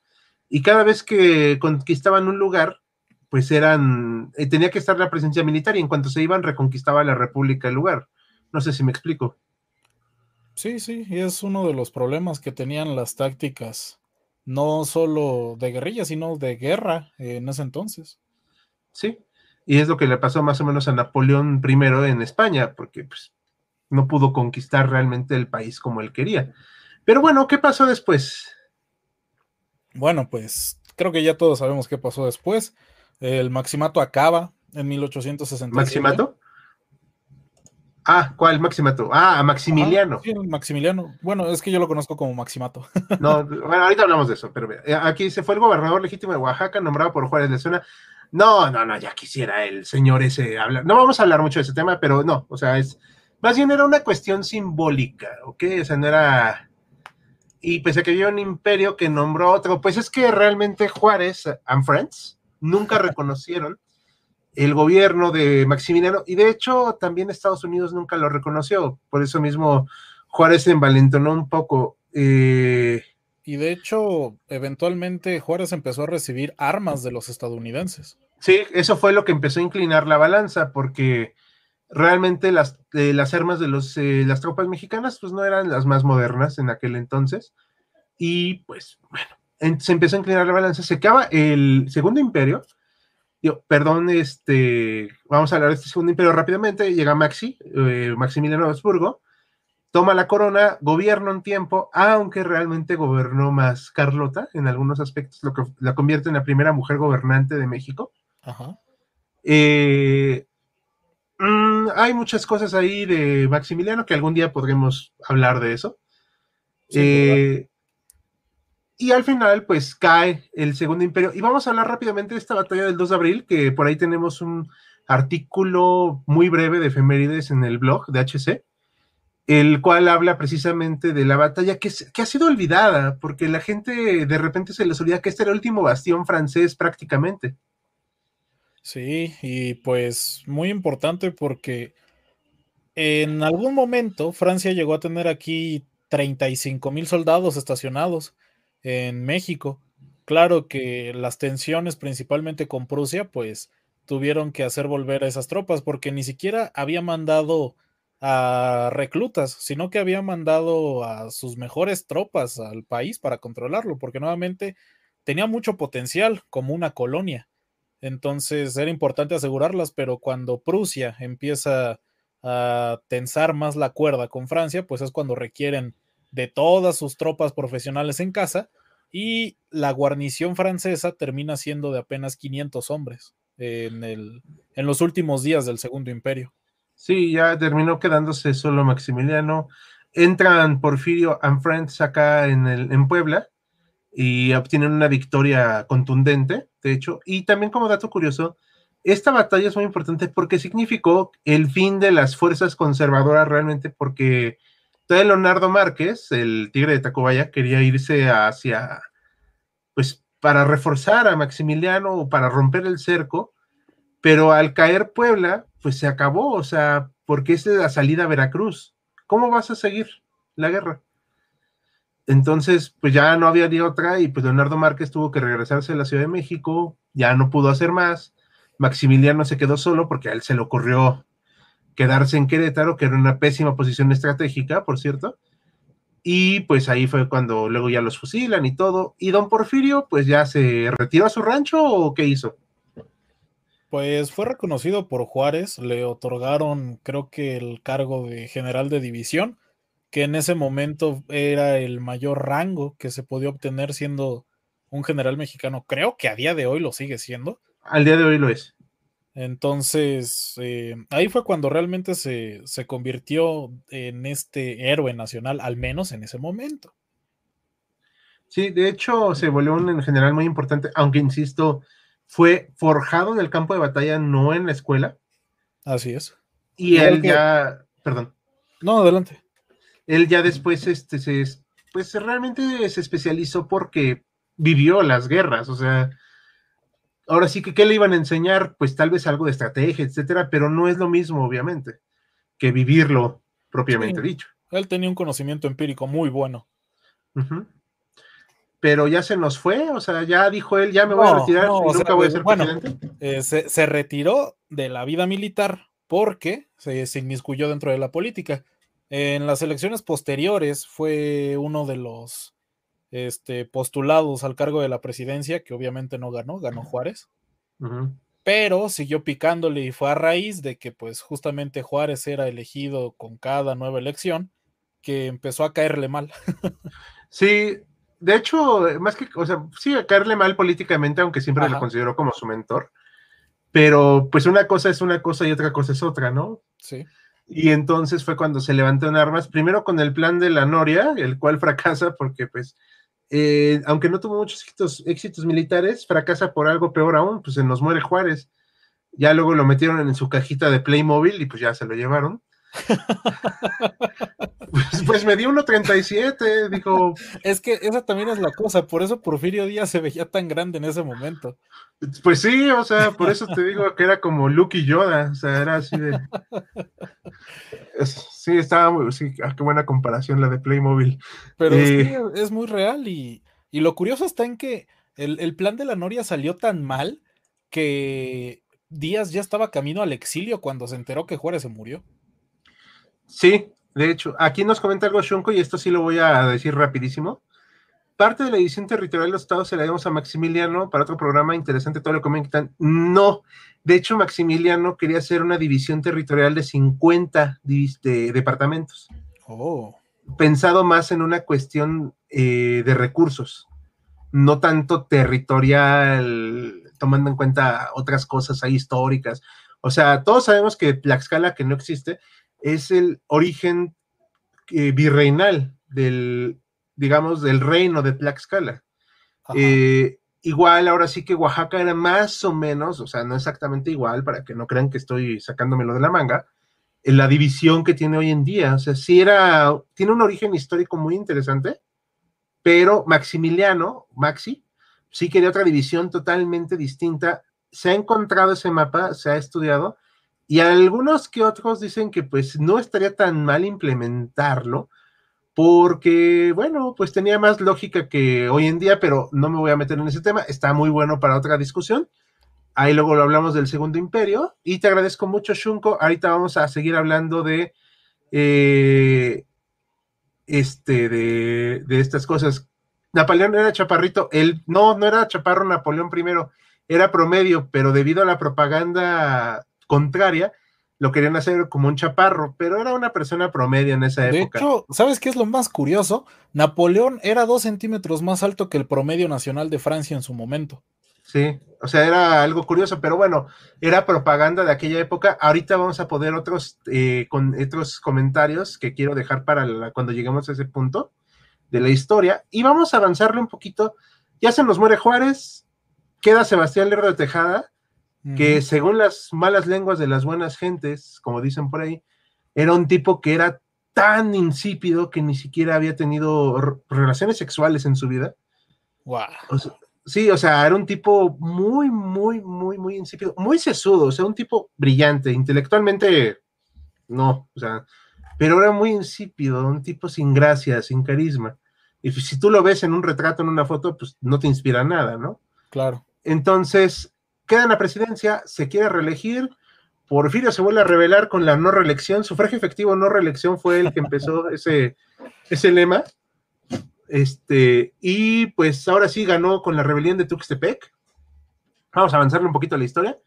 A: y cada vez que conquistaban un lugar, pues eran, eh, tenía que estar la presencia militar y en cuanto se iban reconquistaba la república el lugar. No sé si me explico.
B: Sí, sí, y es uno de los problemas que tenían las tácticas, no solo de guerrilla, sino de guerra en ese entonces.
A: Sí, y es lo que le pasó más o menos a Napoleón I en España, porque pues, no pudo conquistar realmente el país como él quería. Pero bueno, ¿qué pasó después?
B: Bueno, pues creo que ya todos sabemos qué pasó después. El Maximato acaba en 1860.
A: ¿Maximato? Ah, ¿cuál Maximato? Ah, Maximiliano.
B: sí, Maximiliano. Bueno, es que yo lo conozco como Maximato.
A: no, bueno, ahorita hablamos de eso, pero aquí se fue el gobernador legítimo de Oaxaca, nombrado por Juárez de Zona. No, no, no, ya quisiera el señor ese hablar. No vamos a hablar mucho de ese tema, pero no, o sea, es más bien era una cuestión simbólica, ¿ok? O sea, no era. Y pese a que había un imperio que nombró otro, pues es que realmente Juárez and Friends nunca reconocieron el gobierno de Maximiliano y de hecho también Estados Unidos nunca lo reconoció. Por eso mismo Juárez se envalentonó un poco. Eh,
B: y de hecho, eventualmente Juárez empezó a recibir armas de los estadounidenses.
A: Sí, eso fue lo que empezó a inclinar la balanza, porque realmente las, eh, las armas de los, eh, las tropas mexicanas pues no eran las más modernas en aquel entonces. Y pues bueno, se empezó a inclinar la balanza, se acaba el segundo imperio. Yo, perdón, este, vamos a hablar de este segundo imperio rápidamente. Llega Maxi, eh, Maximiliano Habsburgo, toma la corona, gobierna un tiempo, aunque realmente gobernó más Carlota en algunos aspectos, lo que la convierte en la primera mujer gobernante de México. Eh, mm, hay muchas cosas ahí de Maximiliano que algún día podremos hablar de eso. Eh, Y al final, pues cae el segundo imperio. Y vamos a hablar rápidamente de esta batalla del 2 de abril, que por ahí tenemos un artículo muy breve de efemérides en el blog de HC, el cual habla precisamente de la batalla que, que ha sido olvidada, porque la gente de repente se les olvida que este era el último bastión francés prácticamente.
B: Sí, y pues muy importante porque en algún momento Francia llegó a tener aquí 35 mil soldados estacionados en México. Claro que las tensiones, principalmente con Prusia, pues tuvieron que hacer volver a esas tropas, porque ni siquiera había mandado a reclutas, sino que había mandado a sus mejores tropas al país para controlarlo, porque nuevamente tenía mucho potencial como una colonia. Entonces era importante asegurarlas, pero cuando Prusia empieza a tensar más la cuerda con Francia, pues es cuando requieren de todas sus tropas profesionales en casa y la guarnición francesa termina siendo de apenas 500 hombres en, el, en los últimos días del Segundo Imperio.
A: Sí, ya terminó quedándose solo Maximiliano. Entran Porfirio and Friends acá en, el, en Puebla y obtienen una victoria contundente, de hecho. Y también como dato curioso, esta batalla es muy importante porque significó el fin de las fuerzas conservadoras realmente porque Leonardo Márquez, el tigre de Tacubaya, quería irse hacia, pues, para reforzar a Maximiliano o para romper el cerco, pero al caer Puebla, pues se acabó, o sea, porque es la salida a Veracruz. ¿Cómo vas a seguir la guerra? Entonces, pues ya no había ni otra y pues Leonardo Márquez tuvo que regresarse a la Ciudad de México, ya no pudo hacer más. Maximiliano se quedó solo porque a él se le ocurrió quedarse en Querétaro, que era una pésima posición estratégica, por cierto. Y pues ahí fue cuando luego ya los fusilan y todo. ¿Y don Porfirio pues ya se retiró a su rancho o qué hizo?
B: Pues fue reconocido por Juárez, le otorgaron creo que el cargo de general de división, que en ese momento era el mayor rango que se podía obtener siendo un general mexicano. Creo que a día de hoy lo sigue siendo.
A: Al día de hoy lo es.
B: Entonces, eh, ahí fue cuando realmente se, se, convirtió en este héroe nacional, al menos en ese momento.
A: Sí, de hecho, se volvió un en general muy importante, aunque insisto, fue forjado en el campo de batalla, no en la escuela.
B: Así es.
A: Y él ya, perdón.
B: No, adelante.
A: Él ya después, este, se, pues realmente se especializó porque vivió las guerras, o sea, ahora sí que, ¿qué le iban a enseñar? Pues tal vez algo de estrategia, etcétera, pero no es lo mismo, obviamente, que vivirlo propiamente dicho.
B: Él tenía un conocimiento empírico muy bueno.
A: Pero ya se nos fue, o sea, ya dijo él, ya me voy a retirar y nunca voy a ser presidente.
B: Eh, se, retiró de la vida militar porque se, se inmiscuyó dentro de la política. En las elecciones posteriores fue uno de los este, postulados al cargo de la presidencia, que obviamente no ganó, ganó Juárez. Pero siguió picándole y fue a raíz de que pues justamente Juárez era elegido con cada nueva elección que empezó a caerle mal.
A: sí, de hecho, más que, o sea, sí, a caerle mal políticamente, aunque siempre lo consideró como su mentor. Pero pues una cosa es una cosa y otra cosa es otra, ¿no?
B: Sí.
A: Y entonces fue cuando se levantó en armas, primero con el plan de la Noria, el cual fracasa porque pues eh, aunque no tuvo muchos éxitos, militares, fracasa por algo peor aún, pues se nos muere Juárez. Ya luego lo metieron en su cajita de Playmobil y pues ya se lo llevaron. pues, pues, me dio 1.37, dijo.
B: Es que esa también es la cosa, por eso Porfirio Díaz se veía tan grande en ese momento.
A: Pues sí, o sea, por eso te digo que era como Luke y Yoda, o sea, era así de. sí, estaba muy. Sí, ah, qué buena comparación la de Playmobil.
B: Pero eh, es, muy real y, lo curioso está en que el, el plan de la Noria salió tan mal que Díaz ya estaba camino al exilio cuando se enteró que Juárez se murió.
A: Sí, de hecho, aquí nos comenta algo Shunko y esto sí lo voy a decir rapidísimo parte de la división territorial de los estados se la dimos a Maximiliano para otro programa interesante, todo lo comentan. No, de hecho, Maximiliano quería hacer una división territorial de 50 departamentos.
B: Oh.
A: Pensado más en una cuestión eh, de recursos, no tanto territorial, tomando en cuenta otras cosas ahí históricas. O sea, todos sabemos que Tlaxcala, que no existe, es el origen eh, virreinal del, digamos, del reino de Tlaxcala. Eh, igual, ahora sí que Oaxaca era más o menos, o sea, no exactamente igual, para que no crean que estoy sacándomelo de la manga, en la división que tiene hoy en día. O sea, sí era, tiene un origen histórico muy interesante, pero Maximiliano, Maxi, sí quería otra división totalmente distinta. Se ha encontrado ese mapa, se ha estudiado, y algunos que otros dicen que pues no estaría tan mal implementarlo, porque, bueno, pues tenía más lógica que hoy en día, pero no me voy a meter en ese tema, está muy bueno para otra discusión. Ahí luego lo hablamos del Segundo Imperio, y te agradezco mucho, Shunko. Ahorita vamos a seguir hablando de, eh, este, de, de estas cosas. Napoleón era chaparrito, él, no, no era chaparro Napoleón primero, era promedio, pero debido a la propaganda contraria, lo querían hacer como un chaparro, pero era una persona promedio en esa época.
B: De hecho, ¿sabes qué es lo más curioso? Napoleón era dos centímetros más alto que el promedio nacional de Francia en su momento.
A: Sí, o sea, era algo curioso, pero bueno, era propaganda de aquella época. Ahorita vamos a poder otros, eh, con otros comentarios que quiero dejar para cuando lleguemos a ese punto de la historia. Y vamos a avanzarle un poquito. Ya se nos muere Juárez, queda Sebastián Lerdo de Tejada, que según las malas lenguas de las buenas gentes, como dicen por ahí, era un tipo que era tan insípido que ni siquiera había tenido relaciones sexuales en su vida.
B: Wow.
A: sí, o sea, era un tipo muy, muy, muy, muy insípido, muy sesudo, o sea, un tipo brillante, intelectualmente, no, o sea, pero era muy insípido, un tipo sin gracia, sin carisma. Y si tú lo ves en un retrato, en una foto, pues no te inspira nada, ¿no?
B: Claro.
A: Entonces, queda en la presidencia, se quiere reelegir, Porfirio se vuelve a revelar con la no reelección, sufragio efectivo no reelección fue el que empezó ese, ese lema. Este, y pues ahora sí ganó con la rebelión de Tuxtepec. Vamos a avanzarle un poquito a la historia.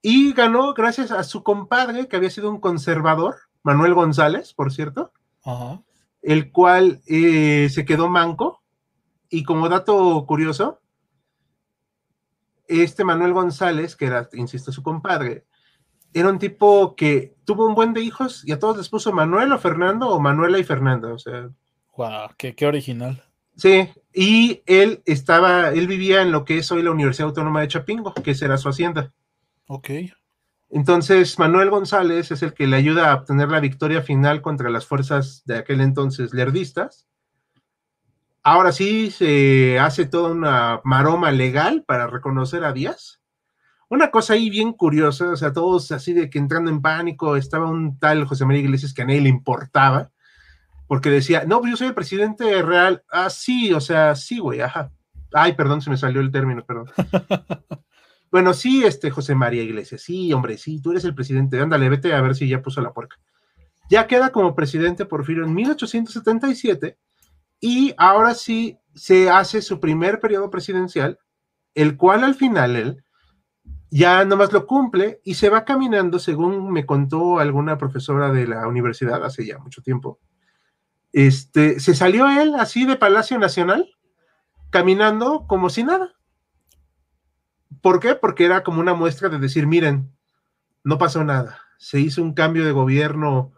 A: Y ganó gracias a su compadre, que había sido un conservador, Manuel González, por cierto, el cual eh, se quedó manco. Y como dato curioso, este Manuel González, que era, insisto, su compadre, era un tipo que tuvo un buen de hijos y a todos les puso Manuel o Fernando o Manuela y Fernanda, o sea.
B: Wow, qué, qué original.
A: Sí, y él estaba, él vivía en lo que es hoy la Universidad Autónoma de Chapingo, que será su hacienda.
B: Ok.
A: Entonces, Manuel González es el que le ayuda a obtener la victoria final contra las fuerzas de aquel entonces lerdistas Ahora sí se hace toda una maroma legal para reconocer a Díaz. Una cosa ahí bien curiosa, o sea, todos así de que entrando en pánico, estaba un tal José María Iglesias que a nadie le importaba, porque decía, no, pues yo soy el presidente real. Ah, sí, o sea, sí, güey, ajá. Ay, perdón, se me salió el término, perdón. bueno, sí, este José María Iglesias, sí, hombre, sí, tú eres el presidente, ándale, vete a ver si ya puso la puerca. Ya queda como presidente Porfirio en 1877 y ahora sí se hace su primer periodo presidencial, el cual al final él ya nomás lo cumple y se va caminando, según me contó alguna profesora de la universidad hace ya mucho tiempo. Este, se salió él así de Palacio Nacional, caminando como si nada. ¿Por qué? Porque era como una muestra de decir, miren, no pasó nada. Se hizo un cambio de gobierno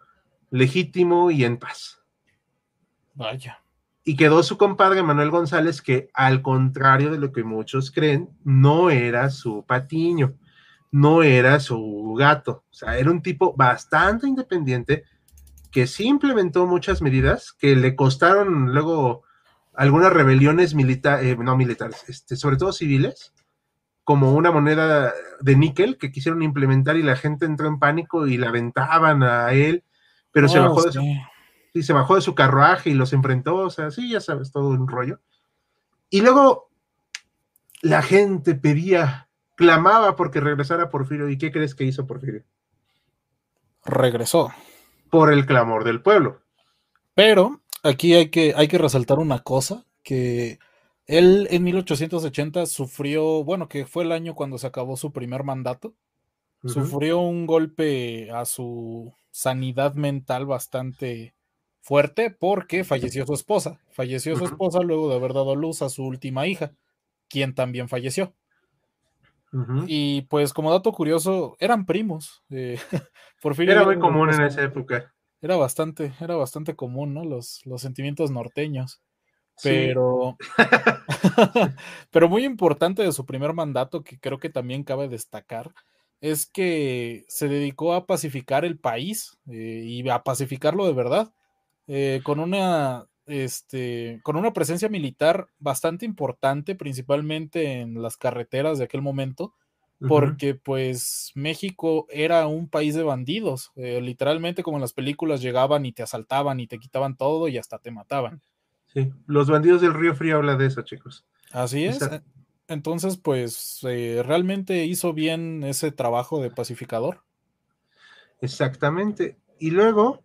A: legítimo y en paz.
B: Vaya
A: y quedó su compadre Manuel González, que al contrario de lo que muchos creen, no era su patiño, no era su gato, o sea, era un tipo bastante independiente que sí implementó muchas medidas que le costaron luego algunas rebeliones militares, eh, no militares, este, sobre todo civiles, como una moneda de níquel que quisieron implementar y la gente entró en pánico y la aventaban a él, pero se bajó de su y se bajó de su carruaje y los enfrentó, o sea, sí, ya sabes, todo un rollo. Y luego la gente pedía, clamaba porque regresara Porfirio. ¿Y qué crees que hizo Porfirio?
B: Regresó.
A: Por el clamor del pueblo.
B: Pero aquí hay que, hay que resaltar una cosa, que él en 1880 sufrió, bueno, que fue el año cuando se acabó su primer mandato, sufrió un golpe a su sanidad mental bastante fuerte porque falleció su esposa. Falleció su esposa luego de haber dado luz a su última hija, quien también falleció. Y pues como dato curioso, eran primos. Eh,
A: era muy común en esa época.
B: Era bastante, era bastante común, ¿no? Los, los sentimientos norteños. Pero, pero muy importante de su primer mandato, que creo que también cabe destacar, es que se dedicó a pacificar el país eh, y a pacificarlo de verdad, eh, con, una, este, con una presencia militar bastante importante, principalmente en las carreteras de aquel momento, porque pues México era un país de bandidos, eh, literalmente como en las películas llegaban y te asaltaban y te quitaban todo y hasta te mataban.
A: Sí, los bandidos del Río Frío habla de eso, chicos.
B: Así es. Entonces, pues, eh, realmente hizo bien ese trabajo de pacificador.
A: Exactamente. Y luego,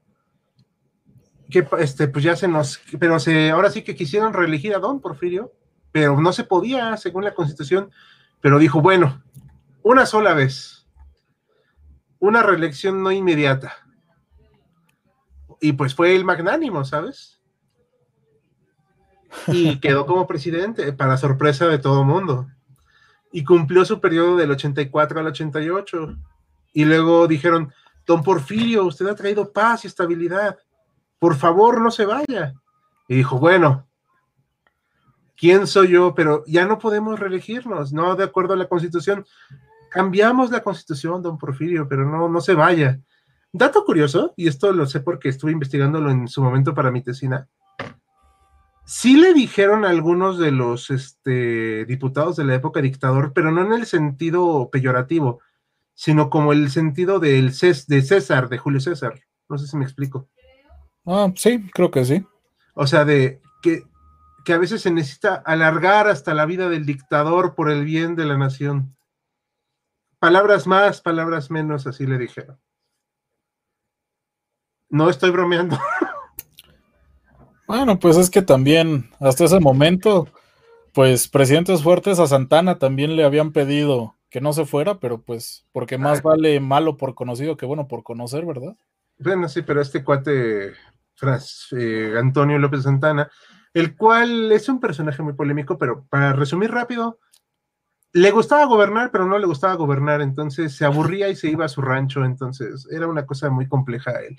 A: que este, pues ya se nos, pero se, ahora sí que quisieron reelegir a Don Porfirio, pero no se podía, según la constitución, pero dijo, bueno, una sola vez, una reelección no inmediata. Y pues fue el magnánimo, ¿sabes? y quedó como presidente, para sorpresa de todo mundo. Y cumplió su periodo del 84 al 88. Y luego dijeron, don Porfirio, usted ha traído paz y estabilidad. Por favor, no se vaya. Y dijo, bueno, ¿quién soy yo? Pero ya no podemos reelegirnos, no de acuerdo a la constitución. Cambiamos la constitución, don Porfirio, pero no, no se vaya. Dato curioso, y esto lo sé porque estuve investigándolo en su momento para mi tesina Sí le dijeron a algunos de los este, diputados de la época dictador, pero no en el sentido peyorativo, sino como el sentido de César, de Julio César. No sé si me explico.
B: Ah, sí, creo que sí.
A: O sea, de que, que a veces se necesita alargar hasta la vida del dictador por el bien de la nación. Palabras más, palabras menos, así le dijeron. No estoy bromeando.
B: Bueno, pues es que también hasta ese momento, pues presidentes fuertes a Santana también le habían pedido que no se fuera, pero pues porque más vale malo por conocido que bueno por conocer, ¿verdad?
A: Bueno, sí, pero este cuate eh, Antonio López Santana, el cual es un personaje muy polémico, pero para resumir rápido, le gustaba gobernar, pero no le gustaba gobernar, entonces se aburría y se iba a su rancho, entonces era una cosa muy compleja él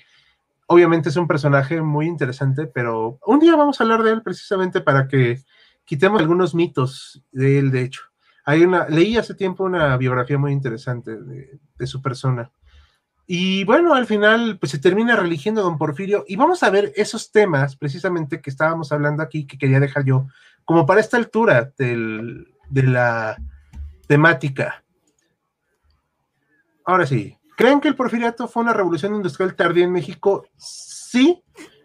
A: obviamente es un personaje muy interesante, pero un día vamos a hablar de él precisamente para que quitemos algunos mitos de él, de hecho. Hay una, leí hace tiempo una biografía muy interesante de, su persona. Y bueno, al final, pues se termina religiendo don Porfirio y vamos a ver esos temas precisamente que estábamos hablando aquí, que quería dejar yo, como para esta altura de la temática. Ahora sí, ¿Creen que el porfiriato fue una revolución industrial tardía en México? Sí,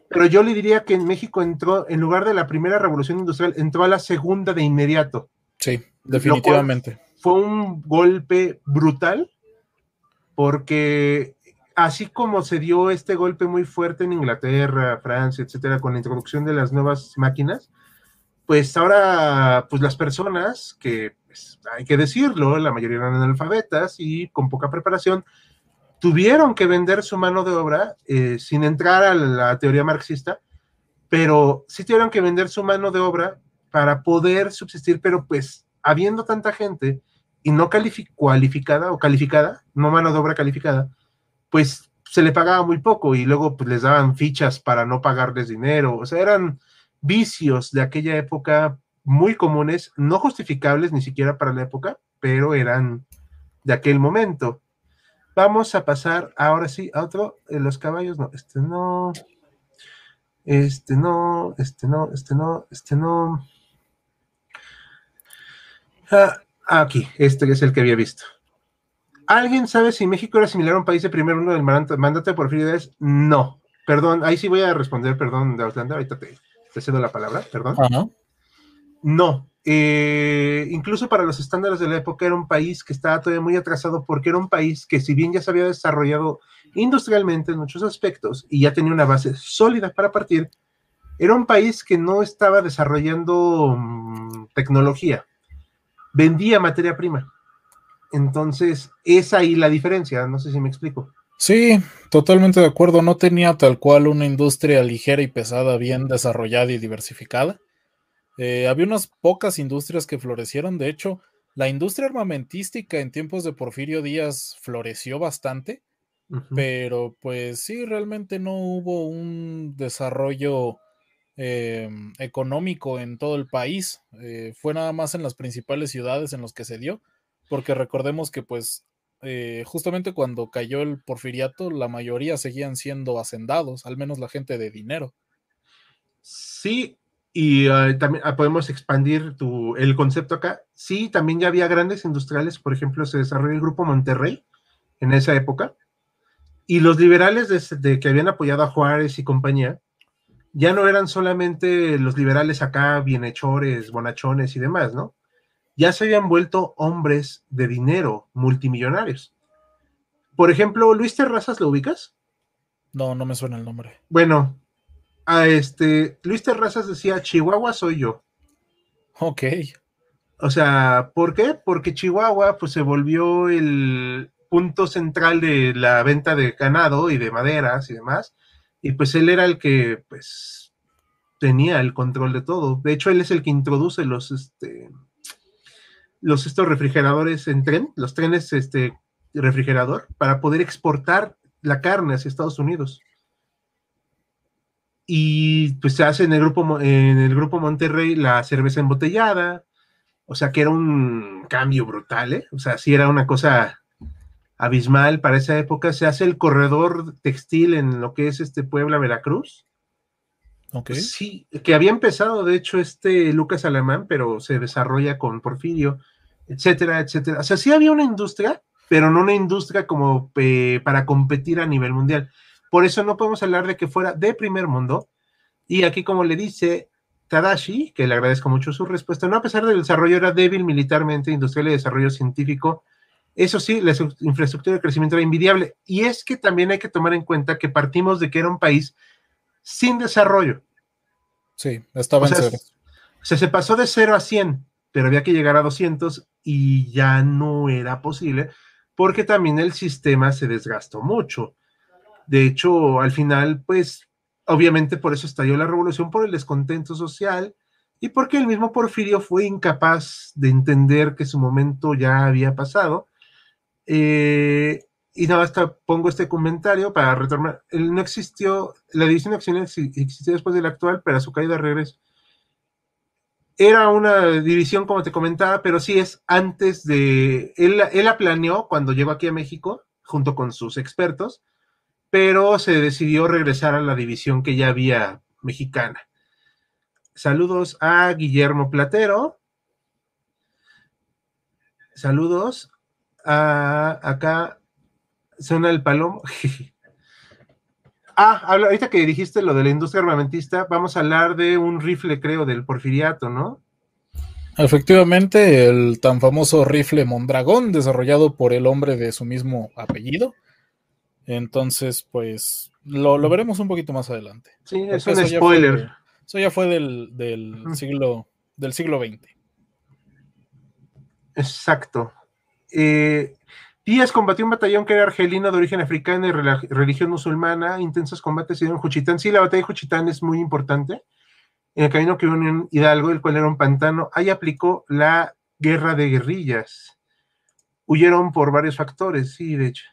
A: pero yo le diría que en México entró, en lugar de la primera revolución industrial, entró a la segunda de inmediato.
B: Sí, definitivamente.
A: Fue un golpe brutal, porque así como se dio este golpe muy fuerte en Inglaterra, Francia, etcétera, con la introducción de las nuevas máquinas, pues ahora, pues las personas que, pues, hay que decirlo, la mayoría eran analfabetas y con poca preparación, tuvieron que vender su mano de obra eh, sin entrar a la teoría marxista, pero sí tuvieron que vender su mano de obra para poder subsistir, pero pues habiendo tanta gente y no cualificada o calificada, no mano de obra calificada, pues se le pagaba muy poco y luego pues, les daban fichas para no pagarles dinero, o sea, eran vicios de aquella época muy comunes, no justificables ni siquiera para la época, pero eran de aquel momento. Vamos a pasar ahora sí a otro. Los caballos, no, este no. Este no, este no, este no, este no. Ah, aquí, este es el que había visto. ¿Alguien sabe si México era similar a un país de primer uno del mandato de Porfirio Díaz? No. Perdón, ahí sí voy a responder, perdón, de Outlander, ahorita te, cedo la palabra, perdón. No, eh, incluso para los estándares de la época era un país que estaba todavía muy atrasado porque era un país que si bien ya se había desarrollado industrialmente en muchos aspectos y ya tenía una base sólida para partir, era un país que no estaba desarrollando mm, tecnología, vendía materia prima. Entonces, es ahí la diferencia, no sé si me explico.
B: Sí, totalmente de acuerdo, no tenía tal cual una industria ligera y pesada bien desarrollada y diversificada eh, había unas pocas industrias que florecieron. De hecho, la industria armamentística en tiempos de Porfirio Díaz floreció bastante, pero pues sí, realmente no hubo un desarrollo em, económico en todo el país. Eh, fue nada más en las principales ciudades en los que se dio, porque recordemos que pues eh, justamente cuando cayó el porfiriato, la mayoría seguían siendo hacendados, al menos la gente de dinero.
A: Sí, y eh, también ah, podemos expandir tu, el concepto acá. Sí, también ya había grandes industriales, por ejemplo, se desarrolló el grupo Monterrey en esa época, y los liberales de, que habían apoyado a Juárez y compañía, ya no eran solamente los liberales acá, bienhechores, bonachones y demás, ¿no? Ya se habían vuelto hombres de dinero, multimillonarios. Por ejemplo, Luis Terrazas, ¿lo ubicas?
B: No, no me suena el nombre.
A: Bueno, a este, Luis Terrazas decía, Chihuahua soy yo.
B: Ok.
A: O sea, ¿por qué? Porque Chihuahua pues se volvió el punto central de la venta de ganado y de maderas y demás. Y pues él era el que pues tenía el control de todo. De hecho, él es el que introduce los, este, los estos refrigeradores en tren, los trenes este, refrigerador, para poder exportar la carne hacia Estados Unidos y pues se hace en el grupo en el grupo Monterrey la cerveza embotellada, o sea que era un cambio brutal, ¿eh? o sea, sí era una cosa abismal para esa época. Se hace el corredor textil en lo que es este Puebla, Veracruz.
B: Okay.
A: Sí, que había empezado, de hecho, este Lucas Alemán, pero se desarrolla con Porfirio, etcétera, etcétera. O sea, sí había una industria, pero no una industria como eh, para competir a nivel mundial. Por eso no podemos hablar de que fuera de primer mundo. Y aquí, como le dice Tadashi, que le agradezco mucho su respuesta, no a pesar del desarrollo era débil militarmente, industrial y desarrollo científico, eso sí, la infraestructura de crecimiento era invidiable. Y es que también hay que tomar en cuenta que partimos de que era un país sin desarrollo.
B: Sí, estaba en cero.
A: O sea, se pasó de 0 a 100, pero había que llegar a 200 y ya no era posible porque también el sistema se desgastó mucho. De hecho, al final, pues, obviamente por eso estalló la revolución, por el descontento social y porque el mismo Porfirio fue incapaz de entender que su momento ya había pasado. Eh, y nada, hasta pongo este comentario para retomar. no existió, la división de acciones existió después de la actual, pero a su caída regreso. Era una división, como te comentaba, pero sí es antes de. Él, él la planeó cuando llegó aquí a México, junto con sus expertos, pero se decidió regresar a la división que ya había mexicana. Saludos a Guillermo Platero. Saludos a acá suena el palomo. ah, ahorita que dijiste lo de la industria armamentista, vamos a hablar de un rifle, creo, del porfiriato, ¿no?
B: Efectivamente, el tan famoso rifle Mondragón, desarrollado por el hombre de su mismo apellido, entonces, pues lo, veremos un poquito más adelante.
A: Sí, es un spoiler.
B: eso ya fue del, siglo del siglo XX.
A: Exacto. Eh, Díaz combatió un batallón que era argelino de origen africano y religión musulmana. Intensos combates en Juchitán. Sí, la batalla de Juchitán es muy importante. En el camino que unió Hidalgo, el cual era un pantano, ahí aplicó la guerra de guerrillas. Huyeron por varios factores, sí, de hecho.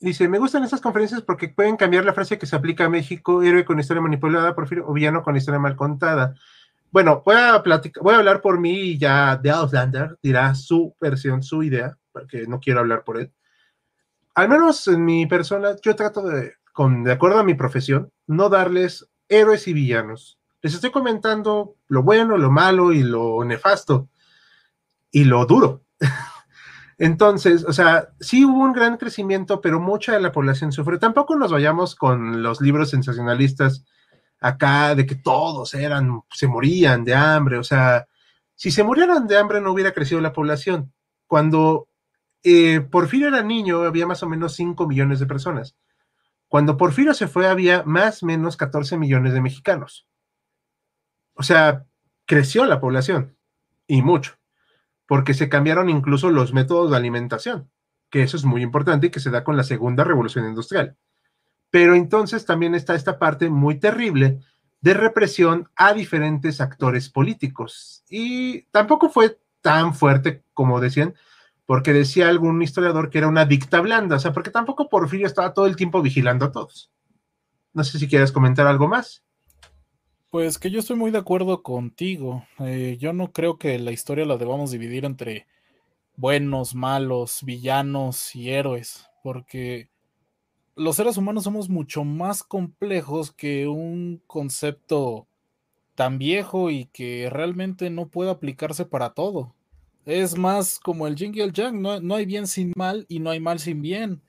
A: Dice, me gustan estas conferencias porque pueden cambiar la frase que se aplica a México, héroe con historia manipulada, Porfirio, o villano con historia mal contada. Bueno, voy a, platicar, voy a hablar por mí y ya de Outlander dirá su versión, su idea, porque no quiero hablar por él. Al menos en mi persona, yo trato de, de acuerdo a mi profesión, no darles héroes y villanos. Les estoy comentando lo bueno, lo malo y lo nefasto y lo duro. Entonces, o sea, sí hubo un gran crecimiento, pero mucha de la población sufre. Tampoco nos vayamos con los libros sensacionalistas acá de que todos eran, se morían de hambre. O sea, si se murieran de hambre no hubiera crecido la población. Cuando eh, Porfirio era niño, había más o menos 5 millones de personas. Cuando Porfirio se fue, había más o menos 14 millones de mexicanos. O sea, creció la población y mucho porque se cambiaron incluso los métodos de alimentación, que eso es muy importante y que se da con la segunda revolución industrial. Pero entonces también está esta parte muy terrible de represión a diferentes actores políticos. Y tampoco fue tan fuerte como decían, porque decía algún historiador que era una dicta blanda, o sea, porque tampoco Porfirio estaba todo el tiempo vigilando a todos. No sé si quieres comentar algo más.
B: Pues que yo estoy muy de acuerdo contigo. Eh, yo no creo que la historia la debamos dividir entre buenos, malos, villanos y héroes, porque los seres humanos somos mucho más complejos que un concepto tan viejo y que realmente no puede aplicarse para todo. Es más como el yin y el yang, no, hay bien sin mal y no hay mal sin bien.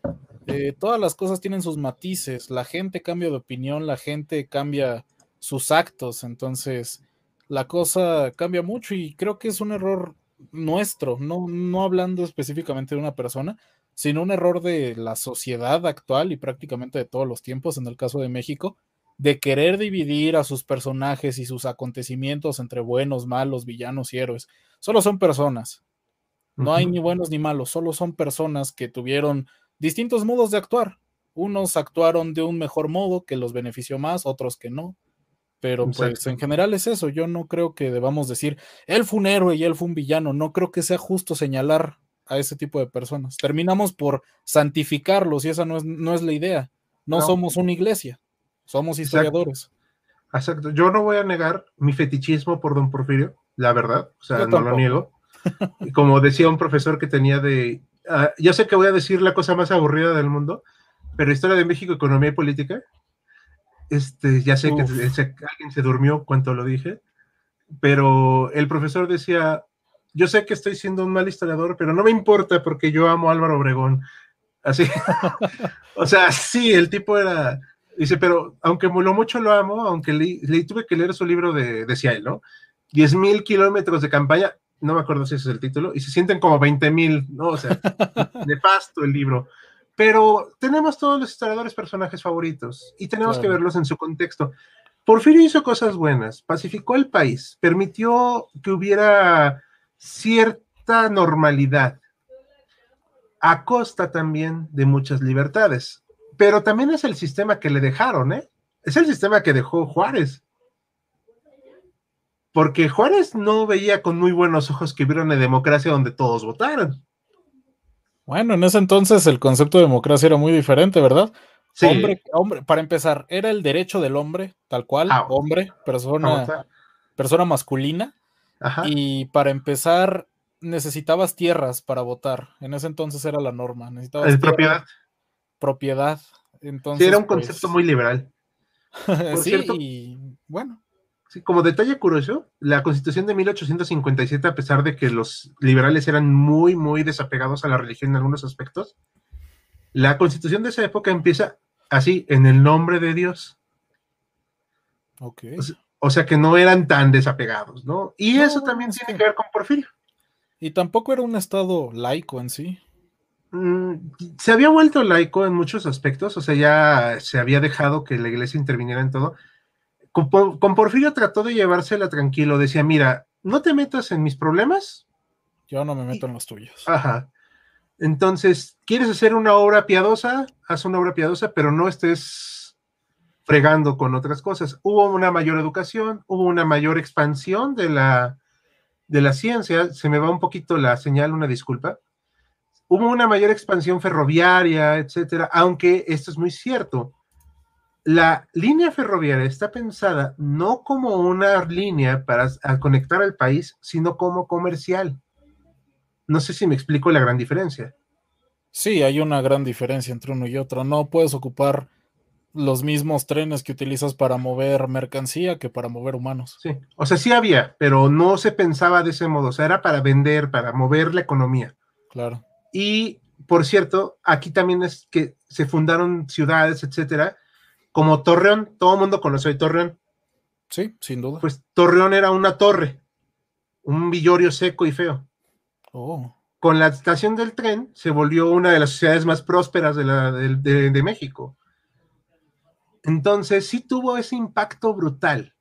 B: Eh, todas las cosas tienen sus matices, la gente cambia de opinión, la gente cambia sus actos, entonces la cosa cambia mucho y creo que es un error nuestro, no, no hablando específicamente de una persona, sino un error de la sociedad actual y prácticamente de todos los tiempos, en el caso de México, de querer dividir a sus personajes y sus acontecimientos entre buenos, malos, villanos y héroes. Solo son personas. No hay ni buenos ni malos, solo son personas que tuvieron distintos modos de actuar. Unos actuaron de un mejor modo que los benefició más, otros que no. Pero pues en general es eso. Yo no creo que debamos decir, él fue un héroe y él fue un villano. No creo que sea justo señalar a ese tipo de personas. Terminamos por santificarlos y esa no es, no es la idea. No, somos una iglesia, somos historiadores.
A: Exacto. Yo no voy a negar mi fetichismo por don Porfirio, la verdad, o sea, no lo niego. Como decía un profesor que tenía de, uh, yo sé que voy a decir la cosa más aburrida del mundo, pero historia de México, economía y política, este, ya sé que alguien se durmió cuando lo dije, pero el profesor decía, yo sé que estoy siendo un mal historiador, pero no me importa porque yo amo a Álvaro Obregón. Así. o sea, sí, el tipo era. Dice, pero aunque lo mucho lo amo, aunque le, tuve que leer su libro de, decía él, ¿no? 10 mil kilómetros de campaña, no me acuerdo si ese es el título, y se sienten como 20 mil, ¿no? O sea, de pasto el libro. Pero tenemos todos los historiadores personajes favoritos y tenemos que verlos en su contexto. Porfirio hizo cosas buenas, pacificó el país, permitió que hubiera cierta normalidad a costa también de muchas libertades. Pero también es el sistema que le dejaron, ¿eh? Es el sistema que dejó Juárez. Porque Juárez no veía con muy buenos ojos que hubiera una democracia donde todos votaran.
B: Bueno, en ese entonces el concepto de democracia era muy diferente, ¿verdad? Sí. Hombre, hombre, para empezar, era el derecho del hombre, tal cual, ah, hombre, persona, persona masculina, y para empezar, necesitabas tierras para votar. En ese entonces era la norma. Necesitabas
A: propiedad.
B: Propiedad. Entonces,
A: sí, era un pues concepto muy liberal.
B: sí, y bueno.
A: Sí, como detalle curioso, la constitución de 1857, a pesar de que los liberales eran muy, muy desapegados a la religión en algunos aspectos, la constitución de esa época empieza así, en el nombre de Dios.
B: Ok.
A: O sea que no eran tan desapegados, ¿no? Y eso también tiene que ver con Porfirio.
B: Y tampoco era un estado laico en sí.
A: Mm, se había vuelto laico en muchos aspectos, o sea, ya se había dejado que la iglesia interviniera en todo. Con, Porfirio trató de llevársela tranquilo, decía, mira, no te metas en mis problemas.
B: Yo no me meto en los tuyos.
A: Ajá. Entonces, ¿quieres hacer una obra piadosa? Haz una obra piadosa, pero no estés fregando con otras cosas. Hubo una mayor educación, hubo una mayor expansión de la, de la ciencia, se me va un poquito la señal, una disculpa. Hubo una mayor expansión ferroviaria, etcétera, aunque esto es muy cierto. La línea ferroviaria está pensada no como una línea para conectar al país, sino como comercial. No sé si me explico la gran diferencia.
B: Sí, hay una gran diferencia entre uno y otro. No puedes ocupar los mismos trenes que utilizas para mover mercancía que para mover humanos.
A: Sí, o sea, sí había, pero no se pensaba de ese modo, o sea, era para vender, para mover la economía.
B: Claro.
A: Y, por cierto, aquí también es que se fundaron ciudades, etcétera, como Torreón, todo el mundo conoce hoy Torreón.
B: Sí, sin duda.
A: Pues Torreón era una torre, un villorio seco y feo.
B: Oh.
A: Con la estación del tren se volvió una de las ciudades más prósperas de, la, de México entonces sí tuvo ese impacto brutal.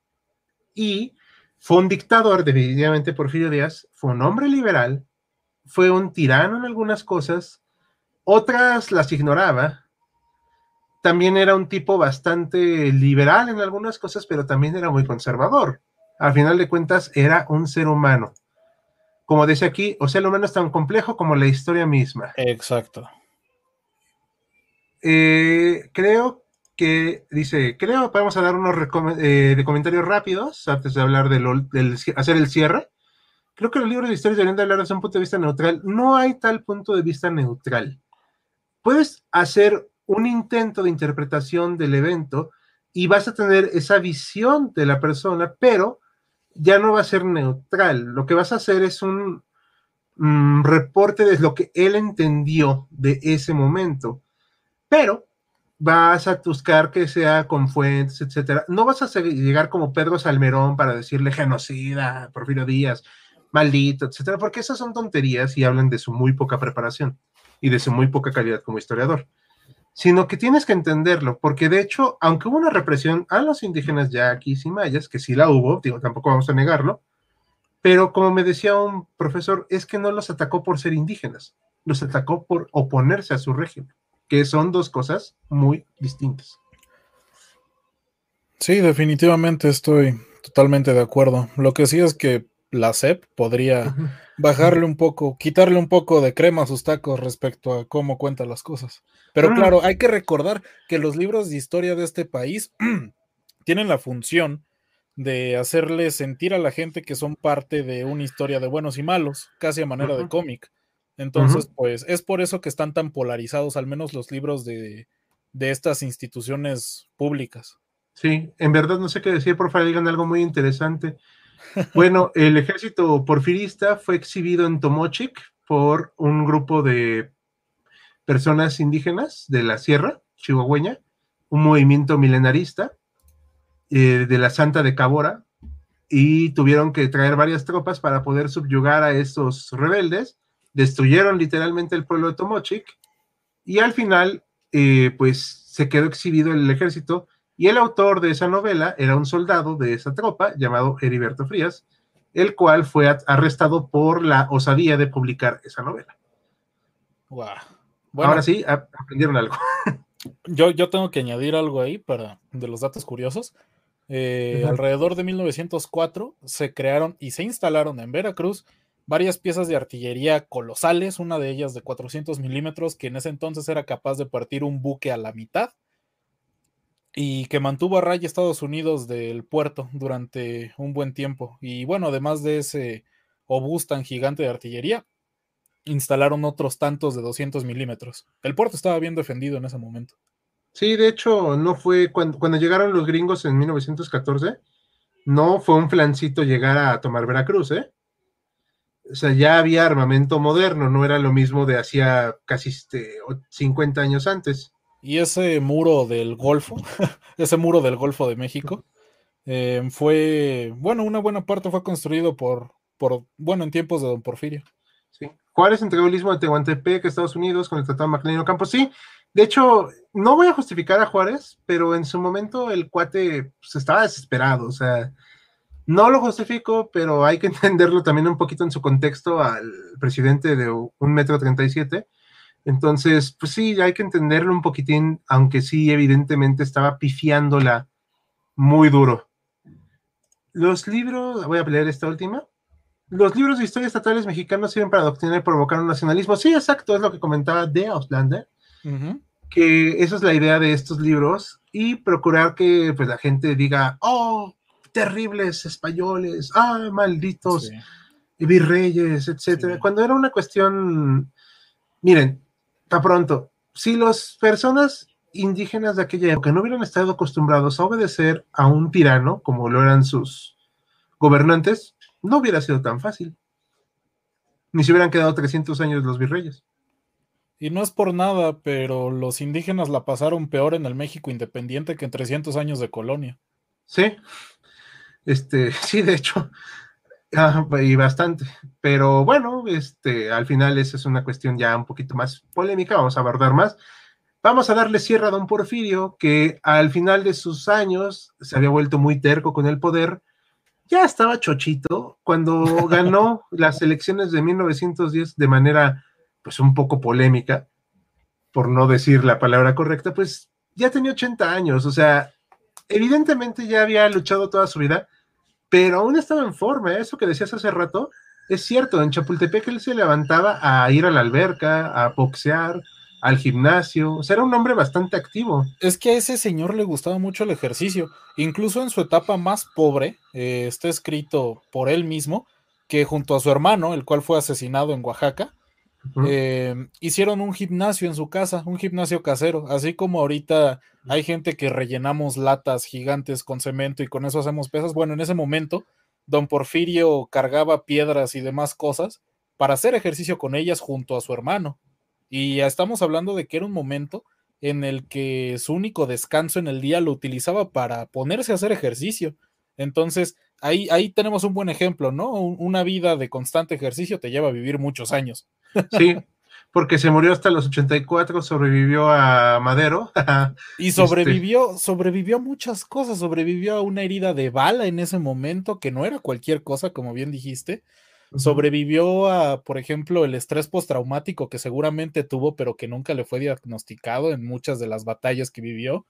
A: Y fue un dictador, definitivamente Porfirio Díaz, fue un hombre liberal, fue un tirano en algunas cosas, otras las ignoraba. También era un tipo bastante liberal en algunas cosas, pero también era muy conservador. Al final de cuentas, era un ser humano. Como dice aquí, o sea, el humano es tan complejo como la historia misma.
B: Exacto.
A: Eh, creo que dice, creo que vamos a dar unos eh, de comentarios rápidos antes de hablar del, hacer el cierre. Creo que los libros de historia deberían de hablar desde un punto de vista neutral. No hay tal punto de vista neutral. Puedes hacer un intento de interpretación del evento y vas a tener esa visión de la persona, pero ya no va a ser neutral. Lo que vas a hacer es un mm, reporte de lo que él entendió de ese momento. Pero vas a buscar que sea con fuentes, etcétera. No vas a llegar como Pedro Salmerón para decirle genocida, Porfirio Díaz, maldito, etcétera, porque esas son tonterías y hablan de su muy poca preparación y de su muy poca calidad como historiador sino que tienes que entenderlo, porque de hecho, aunque hubo una represión a los indígenas yaquis y mayas, que sí la hubo, digo, tampoco vamos a negarlo, pero como me decía un profesor, es que no los atacó por ser indígenas, los atacó por oponerse a su régimen, que son dos cosas muy distintas.
B: Sí, definitivamente estoy totalmente de acuerdo. Lo que sí es que la CEP podría bajarle un poco, quitarle un poco de crema a sus tacos respecto a cómo cuenta las cosas. Pero mm. claro, hay que recordar que los libros de historia de este país tienen la función de hacerle sentir a la gente que son parte de una historia de buenos y malos, casi a manera de cómic. Entonces, pues es por eso que están tan polarizados, al menos los libros de, de estas instituciones públicas.
A: Sí, en verdad no sé qué decir, por favor, digan algo muy interesante. Bueno, el ejército porfirista fue exhibido en Tomochic por un grupo de personas indígenas de la sierra chihuahueña, un movimiento milenarista eh, de la Santa de Cabora, y tuvieron que traer varias tropas para poder subyugar a estos rebeldes. Destruyeron literalmente el pueblo de Tomochic y al final, eh, pues se quedó exhibido el ejército y el autor de esa novela era un soldado de esa tropa llamado Heriberto Frías, el cual fue arrestado por la osadía de publicar esa novela.
B: Wow.
A: Ahora sí, aprendieron algo.
B: Yo, yo tengo que añadir algo ahí para de los datos curiosos. Eh, alrededor de 1904 se crearon y se instalaron en Veracruz varias piezas de artillería colosales, una de ellas de 400 milímetros, que en ese entonces era capaz de partir un buque a la mitad y que mantuvo a raya Estados Unidos del puerto durante un buen tiempo. Y bueno, además de ese obús tan gigante de artillería, instalaron otros tantos de 200 milímetros. El puerto estaba bien defendido en ese momento.
A: Sí, de hecho, no fue cuando, cuando llegaron los gringos en 1914, no fue un flancito llegar a tomar Veracruz, ¿eh? O sea, ya había armamento moderno, no era lo mismo de hacía casi este, 50 años antes.
B: Y ese muro del Golfo, ese muro del Golfo de México, eh, fue, bueno, una buena parte fue construido por, por, bueno, en tiempos de Don Porfirio.
A: Sí. Juárez entregó el istmo de Tehuantepec a Estados Unidos con el Tratado Macleano Campos. Sí, de hecho, no voy a justificar a Juárez, pero en su momento el cuate pues, estaba desesperado. O sea, no lo justifico, pero hay que entenderlo también un poquito en su contexto al presidente de un metro treinta y siete entonces, pues sí, hay que entenderlo un poquitín, aunque sí, evidentemente estaba pifiándola muy duro. Los libros, voy a leer esta última. Los libros de historia estatales mexicanos sirven para adoctrinar y provocar un nacionalismo. Sí, exacto, es lo que comentaba de Auslander, que esa es la idea de estos libros y procurar que pues, la gente diga, oh, terribles españoles, ah, malditos virreyes, etcétera. Cuando era una cuestión, miren, pronto, si las personas indígenas de aquella época no hubieran estado acostumbrados a obedecer a un tirano, como lo eran sus gobernantes, no hubiera sido tan fácil. Ni se hubieran quedado 300 años los virreyes.
B: Y no es por nada, pero los indígenas la pasaron peor en el México independiente que en 300 años de colonia.
A: Sí, este, sí, de hecho, y bastante. Pero bueno, este, al final esa es una cuestión ya un poquito más polémica, vamos a abordar más. Vamos a darle cierre a don Porfirio, que al final de sus años se había vuelto muy terco con el poder. Ya estaba chochito cuando ganó las elecciones de 1910 de manera, pues, un poco polémica, por no decir la palabra correcta, pues ya tenía 80 años, o sea, evidentemente ya había luchado toda su vida pero aún estaba en forma, ¿eh? eso que decías hace rato, es cierto, en Chapultepec él se levantaba a ir a la alberca, a boxear, al gimnasio, o sea, era un hombre bastante activo.
B: Es que a ese señor le gustaba mucho el ejercicio, incluso en su etapa más pobre, eh, está escrito por él mismo, que junto a su hermano, el cual fue asesinado en Oaxaca, eh, hicieron un gimnasio en su casa, un gimnasio casero, así como ahorita hay gente que rellenamos latas gigantes con cemento y con eso hacemos pesas. Bueno, en ese momento, don Porfirio cargaba piedras y demás cosas para hacer ejercicio con ellas junto a su hermano. Y ya estamos hablando de que era un momento en el que su único descanso en el día lo utilizaba para ponerse a hacer ejercicio. Entonces, ahí, ahí tenemos un buen ejemplo, ¿no? Una vida de constante ejercicio te lleva a vivir muchos años.
A: Sí, porque se murió hasta los 84, sobrevivió a Madero.
B: y este sobrevivió, sobrevivió a muchas cosas, sobrevivió a una herida de bala en ese momento, que no era cualquier cosa, como bien dijiste. Sobrevivió a, por ejemplo, el estrés postraumático que seguramente tuvo, pero que nunca le fue diagnosticado en muchas de las batallas que vivió.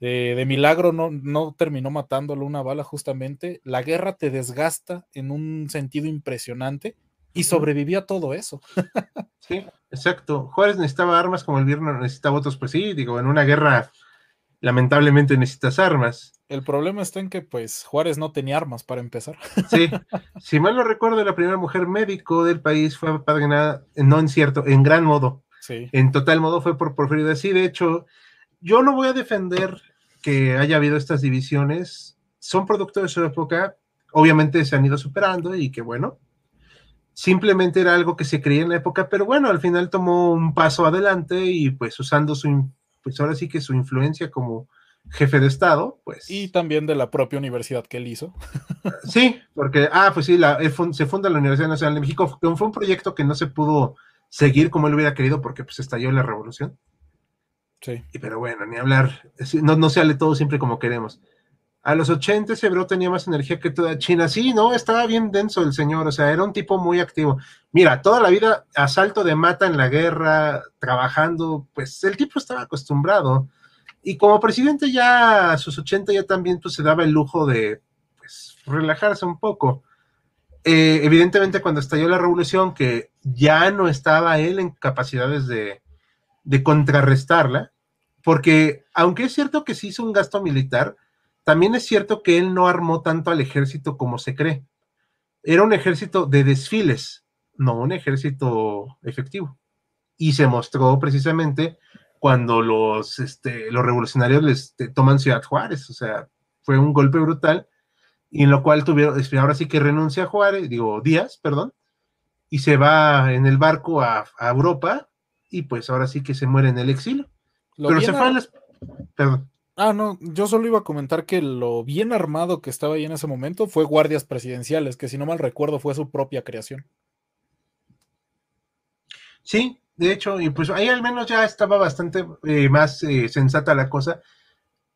B: De milagro no, no terminó matándolo una bala justamente. La guerra te desgasta en un sentido impresionante y sobrevivió a todo eso.
A: sí, exacto. Juárez necesitaba armas como el viernes necesitaba otros, pues sí, digo, en una guerra lamentablemente necesitas armas.
B: El problema está en que, pues, Juárez no tenía armas para empezar.
A: Sí, si mal no recuerdo, la primera mujer médico del país fue apadrinada, no en cierto, en gran modo. Sí. En total modo fue por Porfirio de sí. De hecho, yo no voy a defender que haya habido estas divisiones. Son producto de su época. Obviamente se han ido superando y que bueno. Simplemente era algo que se creía en la época, pero bueno, al final tomó un paso adelante y pues usando su, pues ahora sí que su influencia como jefe de Estado, pues...
B: Y también de la propia universidad que él hizo.
A: Sí, porque, ah, pues sí, la, se funda la Universidad Nacional de México, fue un proyecto que no se pudo seguir como él hubiera querido porque pues estalló la revolución. Sí. Y, pero bueno, ni hablar, no, no sale todo siempre como queremos. A los 80 Hebreo tenía más energía que toda China. Sí, no, estaba bien denso el señor, o sea, era un tipo muy activo. Mira, toda la vida asalto de mata en la guerra, trabajando, pues el tipo estaba acostumbrado. Y como presidente ya a sus 80 ya también pues, se daba el lujo de pues, relajarse un poco. Eh, evidentemente cuando estalló la revolución, que ya no estaba él en capacidades de, de contrarrestarla, porque aunque es cierto que se hizo un gasto militar, también es cierto que él no armó tanto al ejército como se cree. Era un ejército de desfiles, no un ejército efectivo. Y se mostró precisamente cuando los, este, los revolucionarios les toman Ciudad Juárez. O sea, fue un golpe brutal y en lo cual tuvieron, ahora sí que renuncia a Juárez, digo, Díaz, perdón, y se va en el barco a, Europa y pues ahora sí que se muere en el exilio. Pero se fue a
B: Perdón. Ah, no, yo solo iba a comentar que lo bien armado que estaba ahí en ese momento fue guardias presidenciales, que si no mal recuerdo fue su propia creación.
A: Sí, de hecho, y pues ahí al menos ya estaba bastante eh, más eh, sensata la cosa.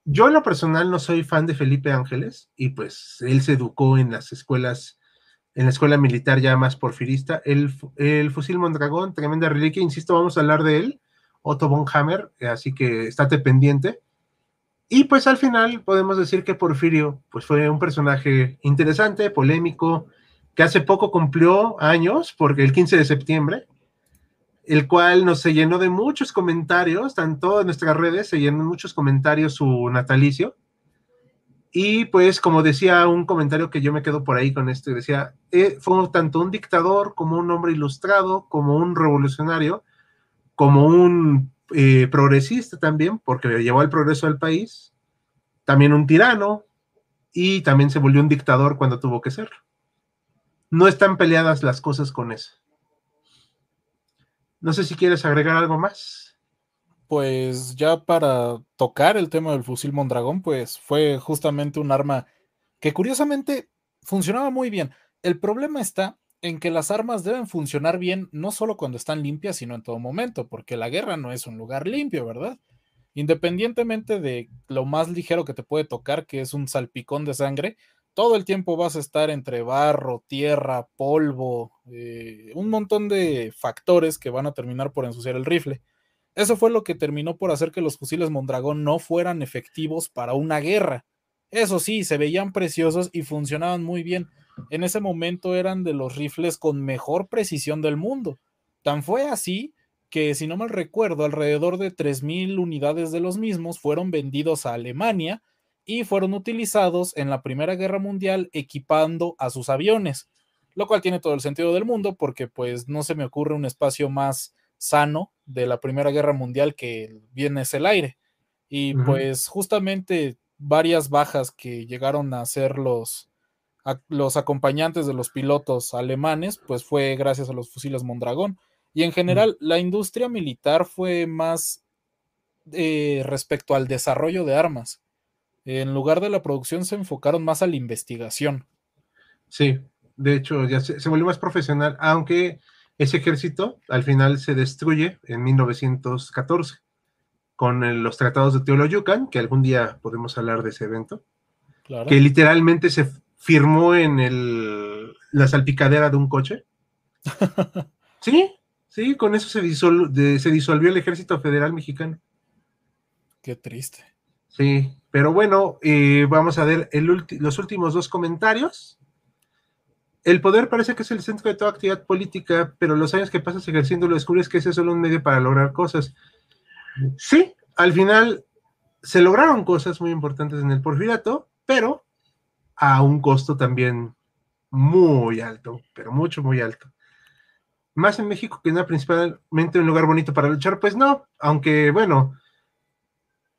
A: Yo en lo personal no soy fan de Felipe Ángeles y pues él se educó en las escuelas, en la escuela militar ya más porfirista. El, el fusil Mondragón, tremenda reliquia, insisto, vamos a hablar de él, Otto von Hammer, así que estate pendiente. Y pues al final podemos decir que Porfirio pues fue un personaje interesante, polémico, que hace poco cumplió años, porque el 15 de septiembre, el cual nos se llenó de muchos comentarios, tanto en nuestras redes se llenó de muchos comentarios su natalicio. Y pues como decía un comentario que yo me quedo por ahí con esto, decía, eh, fue tanto un dictador como un hombre ilustrado, como un revolucionario, como un eh, progresista también, porque llevó al progreso del país, también un tirano y también se volvió un dictador cuando tuvo que ser. No están peleadas las cosas con eso. No sé si quieres agregar algo más.
B: Pues ya para tocar el tema del fusil Mondragón, pues fue justamente un arma que curiosamente funcionaba muy bien. El problema está en que las armas deben funcionar bien no solo cuando están limpias, sino en todo momento, porque la guerra no es un lugar limpio, ¿verdad? Independientemente de lo más ligero que te puede tocar, que es un salpicón de sangre, todo el tiempo vas a estar entre barro, tierra, polvo, eh, un montón de factores que van a terminar por ensuciar el rifle. Eso fue lo que terminó por hacer que los fusiles Mondragón no fueran efectivos para una guerra. Eso sí, se veían preciosos y funcionaban muy bien en ese momento eran de los rifles con mejor precisión del mundo. Tan fue así que si no mal recuerdo, alrededor de 3.000 unidades de los mismos fueron vendidos a Alemania y fueron utilizados en la Primera Guerra Mundial equipando a sus aviones, lo cual tiene todo el sentido del mundo porque pues no se me ocurre un espacio más sano de la Primera Guerra Mundial que viene es el aire. Y pues justamente varias bajas que llegaron a ser los, los acompañantes de los pilotos alemanes, pues fue gracias a los fusiles Mondragón. Y en general, la industria militar fue más eh, respecto al desarrollo de armas. En lugar de la producción, se enfocaron más a la investigación.
A: Sí, de hecho, ya se, volvió más profesional, aunque ese ejército al final se destruye en 1914 con los tratados de Teoloyucan, que algún día podemos hablar de ese evento, que literalmente se firmó en el, la salpicadera de un coche. sí, sí, con eso se, se disolvió el ejército federal mexicano.
B: Qué triste.
A: Sí, pero bueno, eh, vamos a ver los últimos dos comentarios. El poder parece que es el centro de toda actividad política, pero los años que pasas ejerciendo lo descubres que ese es solo un medio para lograr cosas. Sí, al final se lograron cosas muy importantes en el porfiriato, pero a un costo también muy alto, pero mucho, muy alto. Más en México que no principalmente un lugar bonito para luchar, pues no, aunque bueno,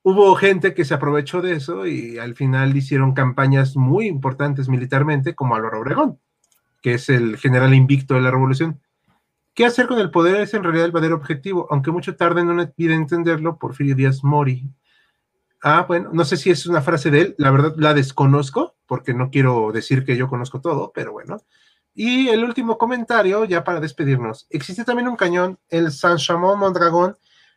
A: hubo gente que se aprovechó de eso y al final hicieron campañas muy importantes militarmente, como Álvaro Obregón, que es el general invicto de la revolución. ¿Qué hacer con el poder? Es en realidad el verdadero objetivo, aunque mucho tarde en una vida entenderlo, Porfirio Díaz Mori. Ah, bueno, no sé si es una frase de él, la verdad la desconozco, porque no quiero decir que yo conozco todo, pero bueno. Y el último comentario, ya para despedirnos. Existe también un cañón, el San Chamón Mondragón,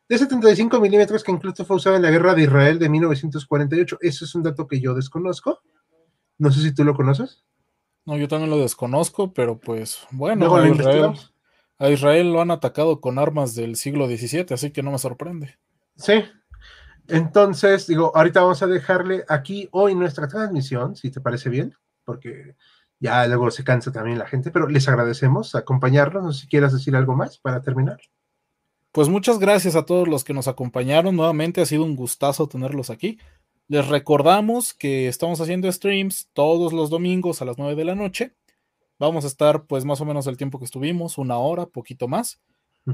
A: de 75 milímetros que incluso fue usado en la guerra de Israel de 1948. Eso es un dato que yo desconozco. No sé si tú lo conoces.
B: No, yo también lo desconozco, pero pues bueno, a Israel, a Israel, lo han atacado con armas del siglo XVII, así que no me sorprende.
A: Sí. Entonces, digo, ahorita vamos a dejarle aquí hoy nuestra transmisión, si te parece bien, porque ya luego se cansa también la gente, pero les agradecemos acompañarnos. No sé si quieras decir algo más para terminar.
B: Pues muchas gracias a todos los que nos acompañaron. Nuevamente ha sido un gustazo tenerlos aquí. Les recordamos que estamos haciendo streams todos los domingos a las 9 de la noche. Vamos a estar pues más o menos el tiempo que estuvimos, una hora, poquito más.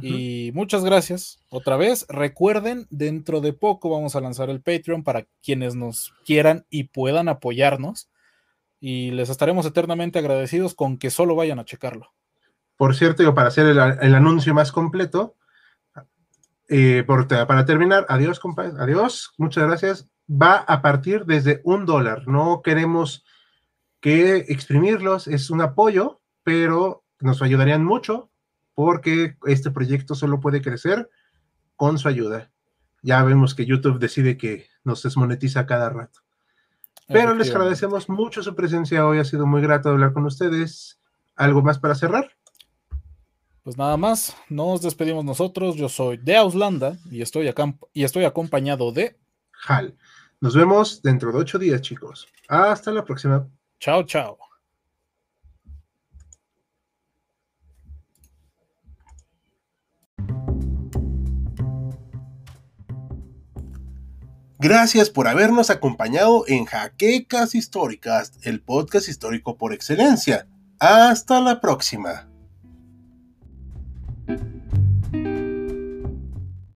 B: Y muchas gracias otra vez. Recuerden, dentro de poco vamos a lanzar el Patreon para quienes nos quieran y puedan apoyarnos. Y les estaremos eternamente agradecidos con que solo vayan a checarlo.
A: Por cierto, para hacer el anuncio más completo, eh, para terminar, adiós, compadre, adiós, muchas gracias. Va a partir desde un dólar. No queremos que exprimirlos, es un apoyo, pero nos ayudarían mucho porque este proyecto solo puede crecer con su ayuda. Ya vemos que YouTube decide que nos desmonetiza cada rato. Pero les agradecemos mucho su presencia hoy, ha sido muy grato hablar con ustedes. ¿Algo más para cerrar?
B: Pues nada más, nos despedimos nosotros. Yo soy de Auslanda y estoy, acá, y estoy acompañado de
A: Hal. Nos vemos dentro de ocho días, chicos. Hasta la próxima.
B: Chao, chao.
A: Gracias por habernos acompañado en Jaquecas Históricas, el podcast histórico por excelencia. Hasta la próxima.